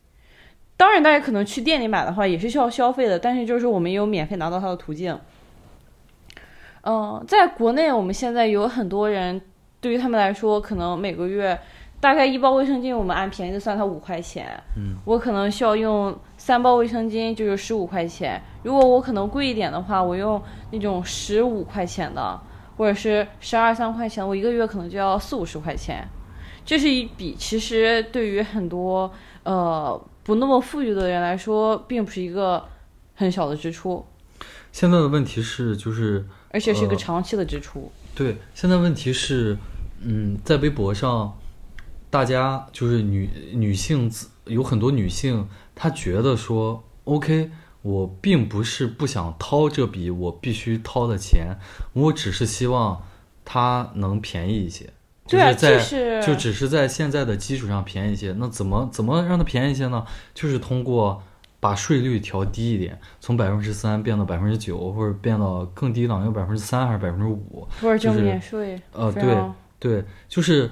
当然，大家可能去店里买的话也是需要消费的，但是就是我们有免费拿到它的途径。嗯、在国内我们现在有很多人，对于他们来说，可能每个月大概一包卫生巾，我们按便宜的算它五块钱。嗯，我可能需要用三包卫生巾，就是十五块钱。如果我可能贵一点的话，我用那种十五块钱的，或者是十二三块钱，我一个月可能就要四五十块钱。这是一笔其实对于很多呃不那么富裕的人来说，并不是一个很小的支出，现在的问题是，就是而且是一个呃长期的支出。对，现在问题是，嗯，在微博上，大家就是女女性自有很多女性，她觉得说，OK，我并不是不想掏这笔我必须掏的钱，我只是希望它能便宜一些。就是在就是就只是在现在的基础上便宜一些，那怎么怎么让它便宜一些呢？就是通过把税率调低一点，从百分之三变到百分之九，或者变到更低档，有百分之三还是百分之五？土耳其就是免税，呃，对对，就是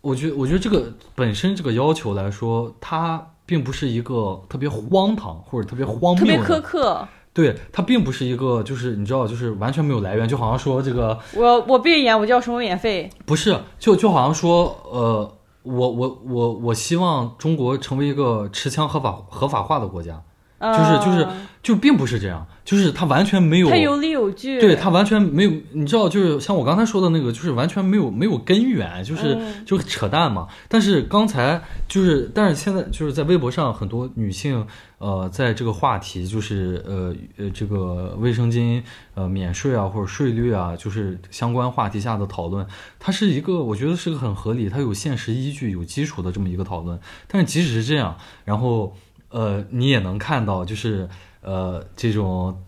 我觉我觉得这个本身这个要求来说，它并不是一个特别荒唐或者特别荒特别苛刻。对，它并不是一个就是你知道就是完全没有来源，就好像说这个我我闭眼我就要什么免费，不是，就就好像说呃，我我我我希望中国成为一个持枪合法合法化的国家，就是就是嗯就并不是这样，就是他完全没有他有理有据。对他完全没有，你知道，就是像我刚才说的那个，就是完全没有没有根源，就是、嗯就是扯淡嘛。但是刚才就是，但是现在就是在微博上很多女性，呃，在这个话题就是呃呃这个卫生巾呃免税啊或者税率啊，就是相关话题下的讨论，它是一个我觉得是个很合理，它有现实依据、有基础的这么一个讨论。但是即使是这样，然后呃你也能看到，就是呃这种。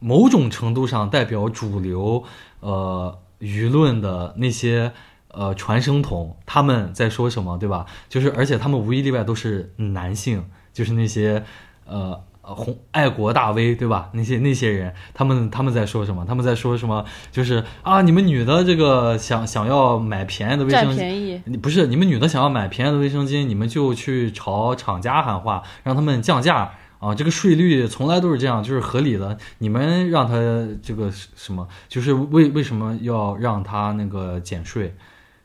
某种程度上代表主流呃舆论的那些呃传声筒，他们在说什么，对吧？就是而且他们无一例外都是男性，就是那些呃。呃，红爱国大 V 对吧？那些那些人，他们他们在说什么？他们在说什么？就是啊，你们女的这个想想要买便宜的卫生巾，便宜。你不是你们女的想要买便宜的卫生巾，你们就去朝厂家喊话，让他们降价啊！这个税率从来都是这样，就是合理的。你们让他这个什么，就是为为什么要让他那个减税？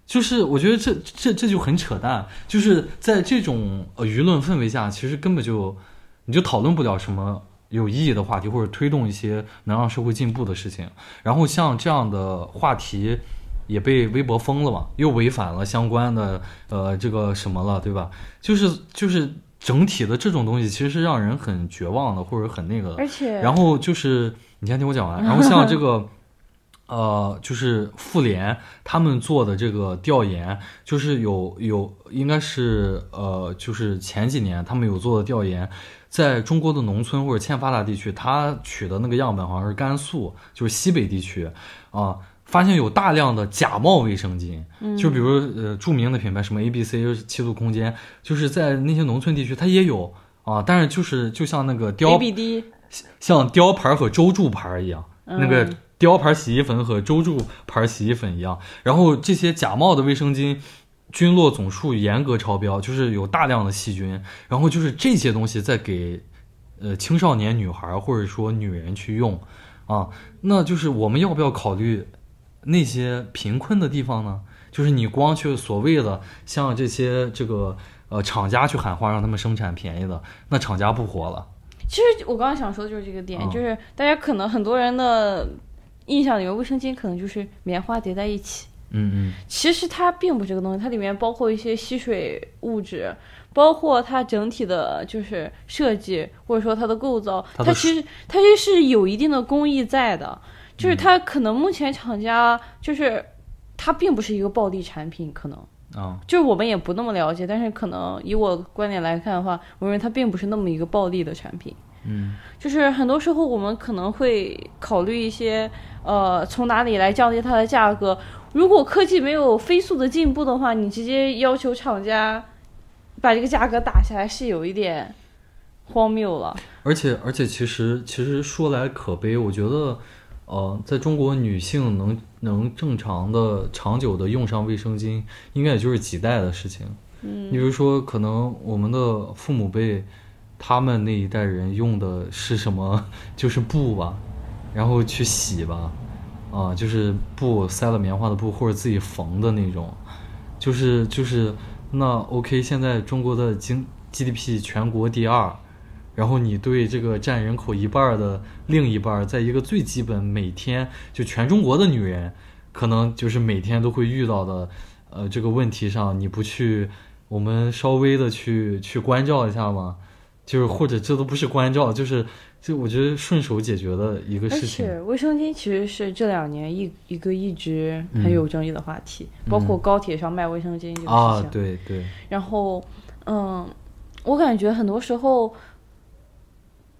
就是我觉得这这这就很扯淡，就是在这种呃舆论氛围下，其实根本就你就讨论不了什么有意义的话题，或者推动一些能让社会进步的事情。然后像这样的话题也被微博封了嘛，又违反了相关的呃这个什么了，对吧？就是就是整体的这种东西，其实是让人很绝望的，或者很那个的。而且，然后就是你先听我讲完，然后像这个。呃，就是妇联他们做的这个调研，就是有有应该是呃，就是前几年他们有做的调研，在中国的农村或者欠发达地区，他取的那个样本好像是甘肃，就是西北地区啊、发现有大量的假冒卫生巾，就比如呃著名的品牌什么 A B C 七度空间，就是在那些农村地区它也有啊，但是就是就像那个雕 ABD 像雕牌和周助牌一样，那个雕牌洗衣粉和周助牌洗衣粉一样，然后这些假冒的卫生巾菌落总数严格超标，就是有大量的细菌，然后就是这些东西在给呃青少年女孩或者说女人去用啊，那就是我们要不要考虑那些贫困的地方呢？就是你光去所谓的像这些这个呃厂家去喊话让他们生产便宜的，那厂家不活了。其实我刚刚想说的就是这个点，嗯就是大家可能很多人的印象里面，卫生巾可能就是棉花叠在一起。嗯嗯。其实它并不是这个东西，它里面包括一些吸水物质，包括它整体的就是设计或者说它的构造，它它其实它其实是有一定的工艺在的，嗯就是它可能目前厂家就是它并不是一个暴利产品，可能。啊，就是我们也不那么了解，但是可能以我观点来看的话，我认为它并不是那么一个暴利的产品。嗯就是很多时候我们可能会考虑一些，呃，从哪里来降低它的价格。如果科技没有飞速的进步的话，你直接要求厂家把这个价格打下来，是有一点荒谬了。而且而且，其实其实说来可悲，我觉得，呃，在中国女性能能正常的、长久的用上卫生巾，应该也就是几代的事情。嗯，你比如说，可能我们的父母辈，他们那一代人用的是什么？就是布吧，然后去洗吧，啊，就是布塞了棉花的布，或者自己缝的那种，就是就是那 OK，现在中国的经 GDP 全国第二。然后你对这个占人口一半儿的另一半儿，在一个最基本每天就全中国的女人，可能就是每天都会遇到的，呃，这个问题上，你不去，我们稍微的去去关照一下吗？就是或者这都不是关照，就是就我觉得顺手解决的一个事情。且卫生巾其实是这两年一一个一直很有争议的话题，包括高铁上卖卫生巾这个事情。啊，对对，然后，嗯，我感觉很多时候，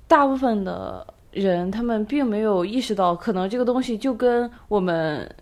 大部分的人他们并没有意识到，可能这个东西就跟我们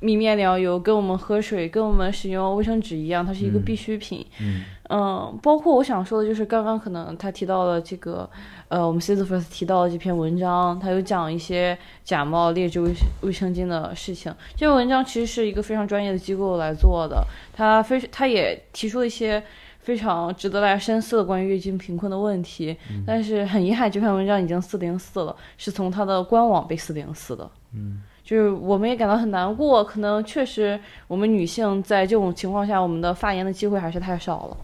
米面粮油、跟我们喝水、跟我们使用卫生纸一样，它是一个嗯必需品。嗯嗯，包括我想说的就是，刚刚可能他提到了这个，呃，我们 c i s f i r s 提到的这篇文章，他有讲一些假冒劣质卫卫生巾的事情。这篇文章其实是一个非常专业的机构来做的，他非他也提出了一些非常值得大家深思的关于月经贫困的问题。但是很遗憾，这篇文章已经四零四了，是从它的官网被四零四的。嗯。就是我们也感到很难过，可能确实我们女性在这种情况下，我们的发言的机会还是太少了。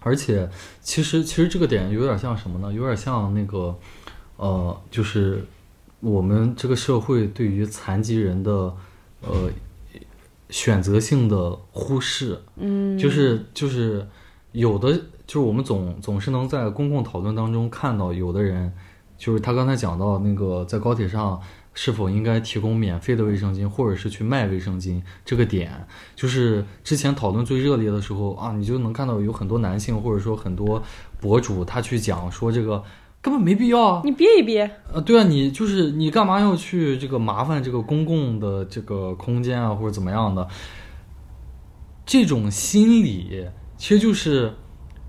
而且，其实其实这个点有点像什么呢？有点像那个，呃，就是我们这个社会对于残疾人的呃选择性的忽视。嗯，就是就是有的就是我们总总是能在公共讨论当中看到有的人，就是他刚才讲到那个在高铁上。是否应该提供免费的卫生巾，或者是去卖卫生巾？这个点就是之前讨论最热烈的时候啊，你就能看到有很多男性或者说很多博主他去讲说这个根本没必要啊，你憋一憋。呃，对啊，你就是你干嘛要去这个麻烦这个公共的这个空间啊，或者怎么样的？这种心理其实就是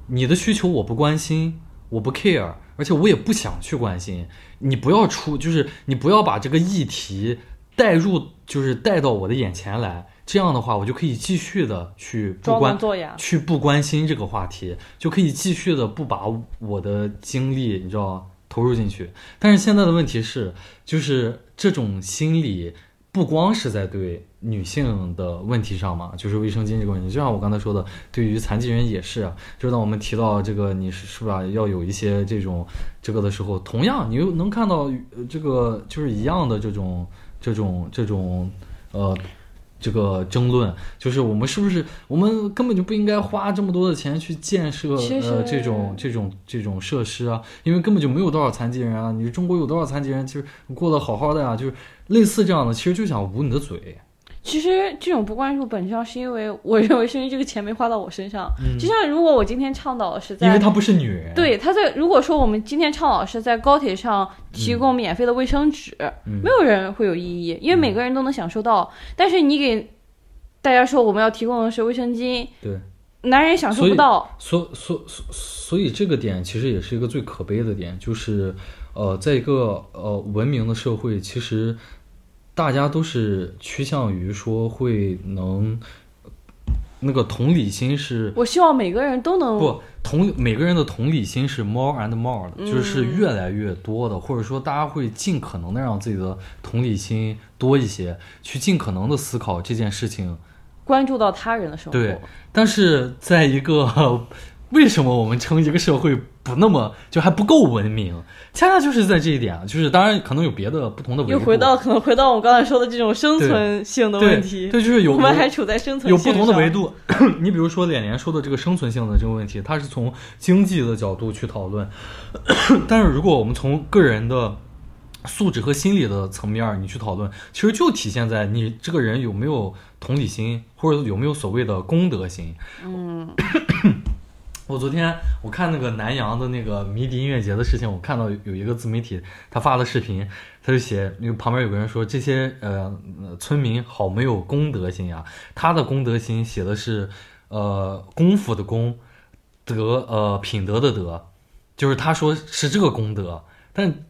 你的需求我不关心，我不 care。而且我也不想去关心，你不要出，就是你不要把这个议题带入，就是带到我的眼前来。这样的话，我就可以继续的去不关去不关心这个话题，就可以继续的不把我的精力，你知道，投入进去。但是现在的问题是，就是这种心理不光是在对。女性的问题上嘛，就是卫生巾这个问题，就像我刚才说的，对于残疾人也是。就当我们提到这个，你是是吧，要有一些这种这个的时候，同样你又能看到这个就是一样的这种这种这种呃这个争论，就是我们是不是我们根本就不应该花这么多的钱去建设呃这种这种这种设施啊？因为根本就没有多少残疾人啊！你中国有多少残疾人，其实过得好好的呀？就是类似这样的，其实就想捂你的嘴。其实这种不关注本质上是因为我认为是因为这个钱没花到我身上。就像如果我今天倡导的是在，因为她不是女人，对，她在如果说我们今天倡导是在高铁上提供免费的卫生纸，没有人会有异议，因为每个人都能享受到。但是你给大家说我们要提供的是卫生巾，对，男人享受不到。所所所所以这个点其实也是一个最可悲的点，就是呃，在一个呃文明的社会，其实。大家都是趋向于说会能，那个同理心是。我希望每个人都能不同，每个人的同理心是 more and more 的，就是越来越多的，或者说大家会尽可能的让自己的同理心多一些，去尽可能的思考这件事情，关注到他人的生活。对，但是在一个。为什么我们称一个社会不那么就还不够文明？恰恰就是在这一点啊，就是当然可能有别的不同的维度。又回到可能回到我刚才说的这种生存性的问题。对，就是有我们还处在生存有不同的维度。你比如说脸脸说的这个生存性的这个问题，它是从经济的角度去讨论。但是如果我们从个人的素质和心理的层面你去讨论，其实就体现在你这个人有没有同理心，或者有没有所谓的公德心。嗯。我昨天我看那个南阳的那个迷笛音乐节的事情，我看到有一个自媒体他发的视频，他就写那个旁边有个人说这些呃村民好没有公德心呀，他的公德心写的是呃功夫的功德呃品德的德，就是他说是这个功德，但。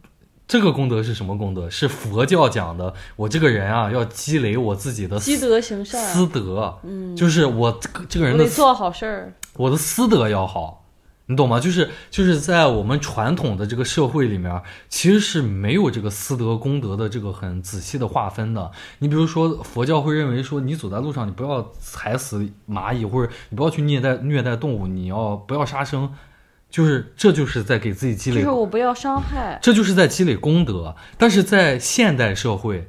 这个功德是什么功德？是佛教讲的。我这个人啊，要积累我自己的积德行善、私德。嗯，就是我这个这个人的做好事儿，我的私德要好，你懂吗？就是就是在我们传统的这个社会里面，其实是没有这个私德功德的这个很仔细的划分的。你比如说，佛教会认为说，你走在路上，你不要踩死蚂蚁，或者你不要去虐待虐待动物，你要不要杀生？就是这就是在给自己积累，就是我不要伤害，这就是在积累功德。但是在现代社会，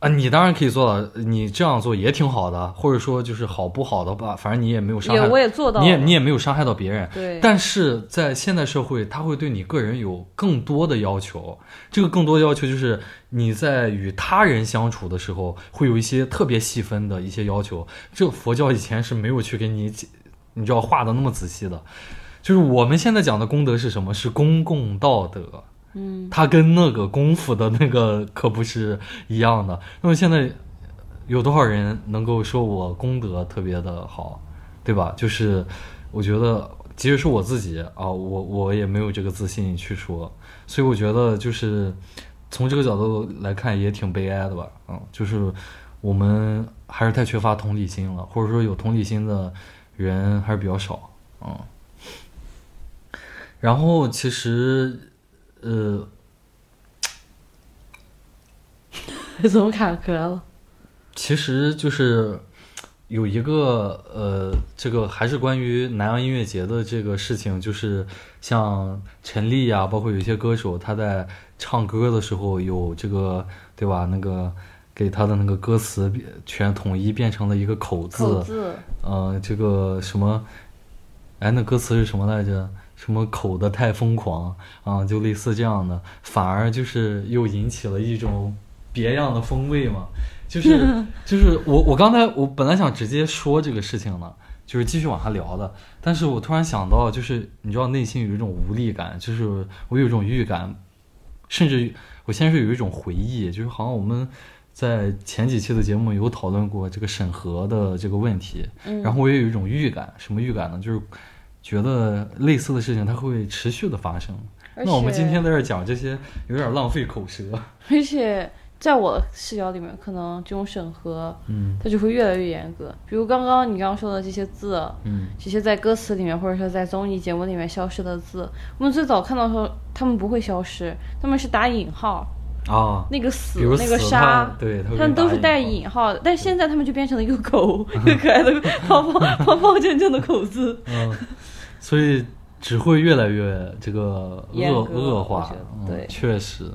啊，你当然可以做到，你这样做也挺好的，或者说就是好不好的吧，反正你也没有伤害，我也做到，你也你也没有伤害到别人。对。但是在现代社会，他会对你个人有更多的要求。这个更多要求就是你在与他人相处的时候，会有一些特别细分的一些要求。这佛教以前是没有去给你，你知道画的那么仔细的。就是我们现在讲的功德是什么？是公共道德。嗯，它跟那个功夫的那个可不是一样的。那么现在有多少人能够说我功德特别的好，对吧？就是我觉得即使是我自己啊，我我也没有这个自信去说，所以我觉得就是从这个角度来看也挺悲哀的吧，嗯，就是我们还是太缺乏同理心了，或者说有同理心的人还是比较少，嗯。然后其实，呃，怎么卡壳了？其实就是有一个呃，这个还是关于南洋音乐节的这个事情，就是像陈粒呀，包括有些歌手，他在唱歌的时候有这个对吧？那个给他的那个歌词全统一变成了一个口字，口字，呃，这个什么？哎，那歌词是什么来着？什么口的太疯狂啊，就类似这样的，反而就是又引起了一种别样的风味嘛。就是 就是我我刚才我本来想直接说这个事情呢，就是继续往下聊的，但是我突然想到，就是你知道内心有一种无力感，就是我有一种预感，甚至我先是有一种回忆，就是好像我们在前几期的节目有讨论过这个审核的这个问题，然后我也有一种预感，什么预感呢？就是。觉得类似的事情它会持续的发生，那我们今天在这讲这些有点浪费口舌。而且在我的视角里面，可能这种审核，嗯，它就会越来越严格。比如刚刚你刚刚说的这些字，嗯，这些在歌词里面或者说在综艺节目里面消失的字，我们最早看到的时候，他们不会消失，他们是打引号。啊，那个死，那个杀，对，他们都是带引号的，但现在他们就变成了一个狗，一个可爱的方方方方正正的口字。嗯，所以只会越来越这个恶恶化。对，确实。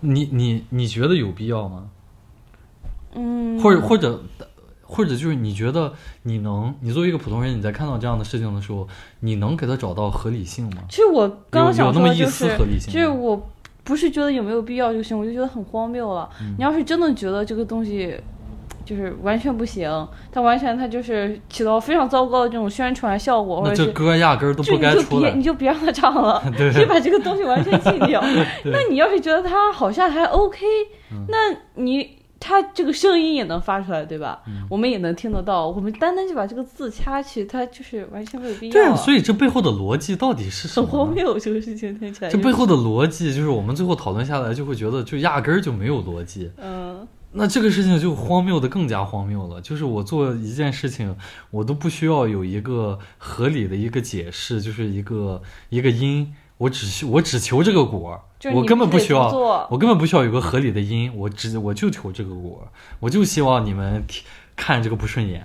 你你你觉得有必要吗？嗯。或者或者或者就是你觉得你能，你作为一个普通人，你在看到这样的事情的时候，你能给他找到合理性吗？其实我刚刚想说的就是，就是我。不是觉得有没有必要就行，我就觉得很荒谬了。你要是真的觉得这个东西就是完全不行，它完全它就是起到非常糟糕的这种宣传效果，或者这歌压根儿都不该出来，你就别让他唱了，你把这个东西完全禁掉。那你要是觉得他好像还 OK，那你。他这个声音也能发出来，对吧？我们也能听得到。我们单单就把这个字掐去，它就是完全没有必要。对，所以这背后的逻辑到底是什么？很荒谬，这个事情听起来。这背后的逻辑就是我们最后讨论下来就会觉得，就压根儿就没有逻辑。嗯。那这个事情就荒谬的更加荒谬了。就是我做一件事情，我都不需要有一个合理的一个解释，就是一个一个因。我只需我只求这个果，我根本不需要，我根本不需要有个合理的因，我只我就求这个果，我就希望你们看这个不顺眼，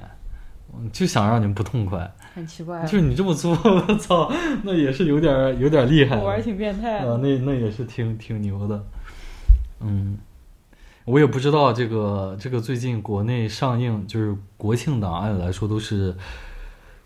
就想让你们不痛快。很奇怪，就是你这么做，我操，那也是有点有点厉害，我玩挺变态啊，那那也是挺挺牛的。嗯，我也不知道这个这个最近国内上映就是国庆档，按理来说都是。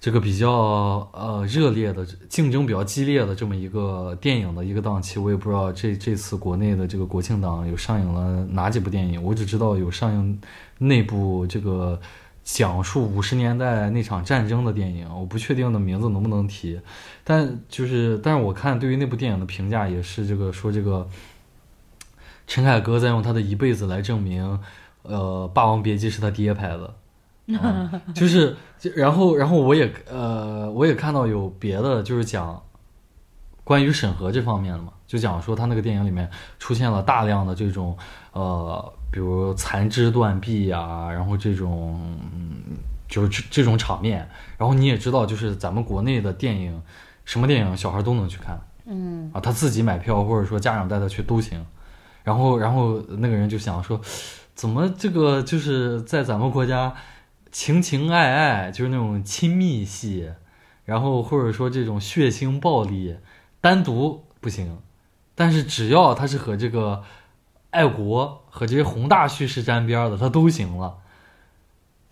这个比较呃热烈的竞争比较激烈的这么一个电影的一个档期，我也不知道这这次国内的这个国庆档有上映了哪几部电影，我只知道有上映那部这个讲述五十年代那场战争的电影，我不确定的名字能不能提，但就是但是我看对于那部电影的评价也是这个说这个陈凯歌在用他的一辈子来证明，呃，《霸王别姬》是他爹拍的。就是，然后，然后我也呃，我也看到有别的，就是讲关于审核这方面的嘛，就讲说他那个电影里面出现了大量的这种呃，比如残肢断臂呀，然后这种就是这这种场面。然后你也知道，就是咱们国内的电影，什么电影小孩都能去看，嗯啊，他自己买票或者说家长带他去都行。然后，然后那个人就想说，怎么这个就是在咱们国家。情情爱爱就是那种亲密戏，然后或者说这种血腥暴力，单独不行，但是只要他是和这个爱国和这些宏大叙事沾边的，他都行了。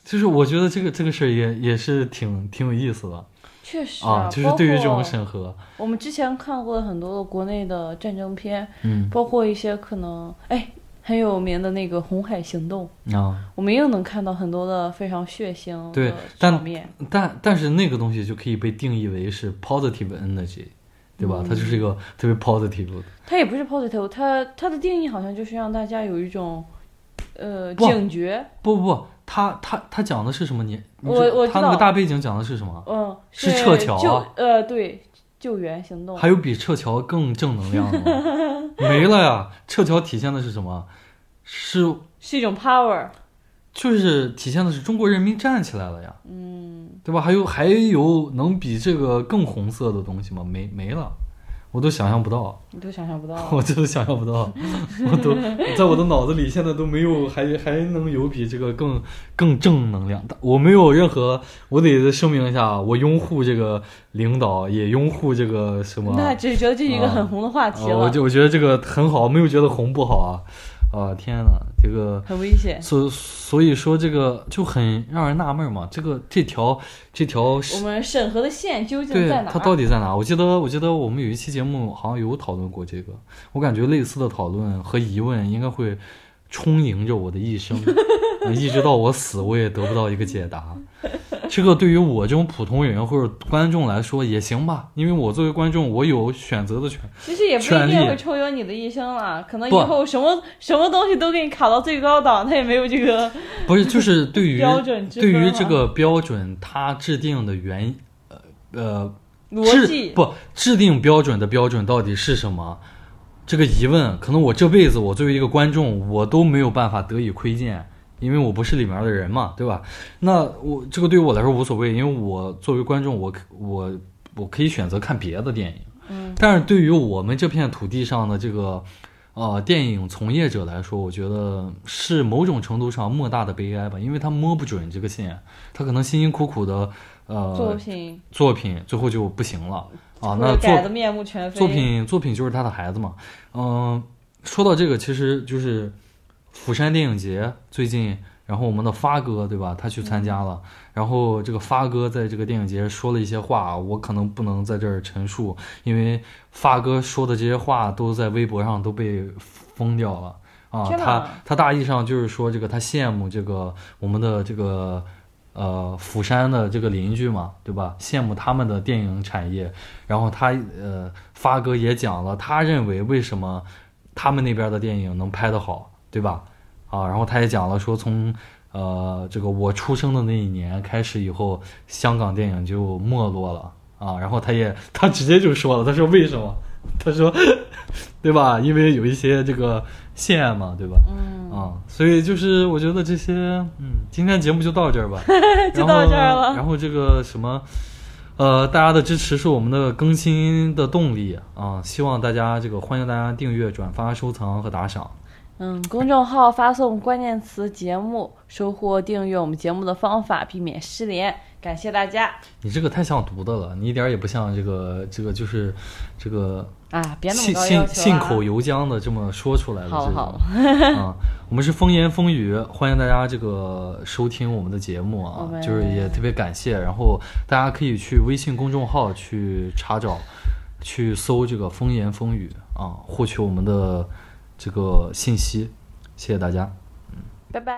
就是我觉得这个这个事儿也也是挺挺有意思的。确实啊，就是对于这种审核，我们之前看过很多的国内的战争片，嗯，包括一些可能哎。很有名的那个《红海行动》啊，我们又能看到很多的非常血腥的场面。但但是那个东西就可以被定义为是 positive energy，对吧？它就是一个特别 positive 的。它也不是 positive，它它的定义好像就是让大家有一种呃警觉。不不不，他他他讲的是什么？你你我我他那个大背景讲的是什么？嗯，是撤侨啊呃，对，救援行动。还有比撤侨更正能量的吗？没了呀！撤侨体现的是什么？是 是一种 power。就是体现的是中国人民站起来了呀，嗯，对吧？还有还有能比这个更红色的东西吗？没没了，我都想象不到，你都想象不到。我真的想象不到，我都在我的脑子里现在都没有，还还能有比这个更更正能量的。我没有任何，我得声明一下，我拥护这个领导，也拥护这个什么。那只是觉得这是一个啊很红的话题了，啊我就我觉得这个很好，没有觉得红不好啊。啊天呐，这个很危险。所所以说这个就很让人纳闷嘛，这个这条这条我们审核的线究竟对在哪？它到底在哪？我记得我记得我们有一期节目好像有讨论过这个，我感觉类似的讨论和疑问应该会充盈着我的一生，呃一直到我死我也得不到一个解答。这个对于我这种普通人或者观众来说也行吧，因为我作为观众，我有选择的权。其实也不一定会抽优你的一生了，可能以后什么什么东西都给你卡到最高档，他也没有这个不是，就是对于 标准之对于这个标准，他制定的原呃呃逻辑。不制定标准的标准到底是什么？这个疑问，可能我这辈子我作为一个观众，我都没有办法得以窥见，因为我不是里面的人嘛，对吧？那我这个对于我来说无所谓，因为我作为观众，我我我可以选择看别的电影。嗯，但是对于我们这片土地上的这个呃电影从业者来说，我觉得是某种程度上莫大的悲哀吧，因为他摸不准这个线，他可能辛辛苦苦的呃作品作品最后就不行了啊。那作改的面目全非。作品作品就是他的孩子嘛。嗯、说到这个，其实就是釜山电影节最近，然后我们的发哥对吧，他去参加了，然后这个发哥在这个电影节说了一些话，我可能不能在这儿陈述，因为发哥说的这些话都在微博上都被封掉了。啊，他他大意上就是说，这个他羡慕这个我们的这个呃釜山的这个邻居嘛，对吧？羡慕他们的电影产业，然后他呃发哥也讲了，他认为为什么他们那边的电影能拍得好，对吧？啊，然后他也讲了说从呃这个我出生的那一年开始以后，香港电影就没落了啊。然后他也他直接就说了，他说为什么？他说 对吧？因为有一些这个线嘛，对吧？嗯，啊，所以就是我觉得这些，嗯，今天节目就到这儿吧，就到这儿了然后。然后这个什么，呃，大家的支持是我们的更新的动力啊，希望大家这个欢迎大家订阅、转发、收藏和打赏。嗯，公众号发送关键词“节目”，收获订阅我们节目的方法，避免失联。感谢大家你这个太像读的了，你一点儿也不像这个这个就是这个啊！别那么信高信信啊口由缰的这么说出来的这种好好啊，我们是风言风语，欢迎大家这个收听我们的节目啊，就是也特别感谢，然后大家可以去微信公众号去查找，去搜这个风言风语啊，获取我们的这个信息，谢谢大家。嗯拜拜。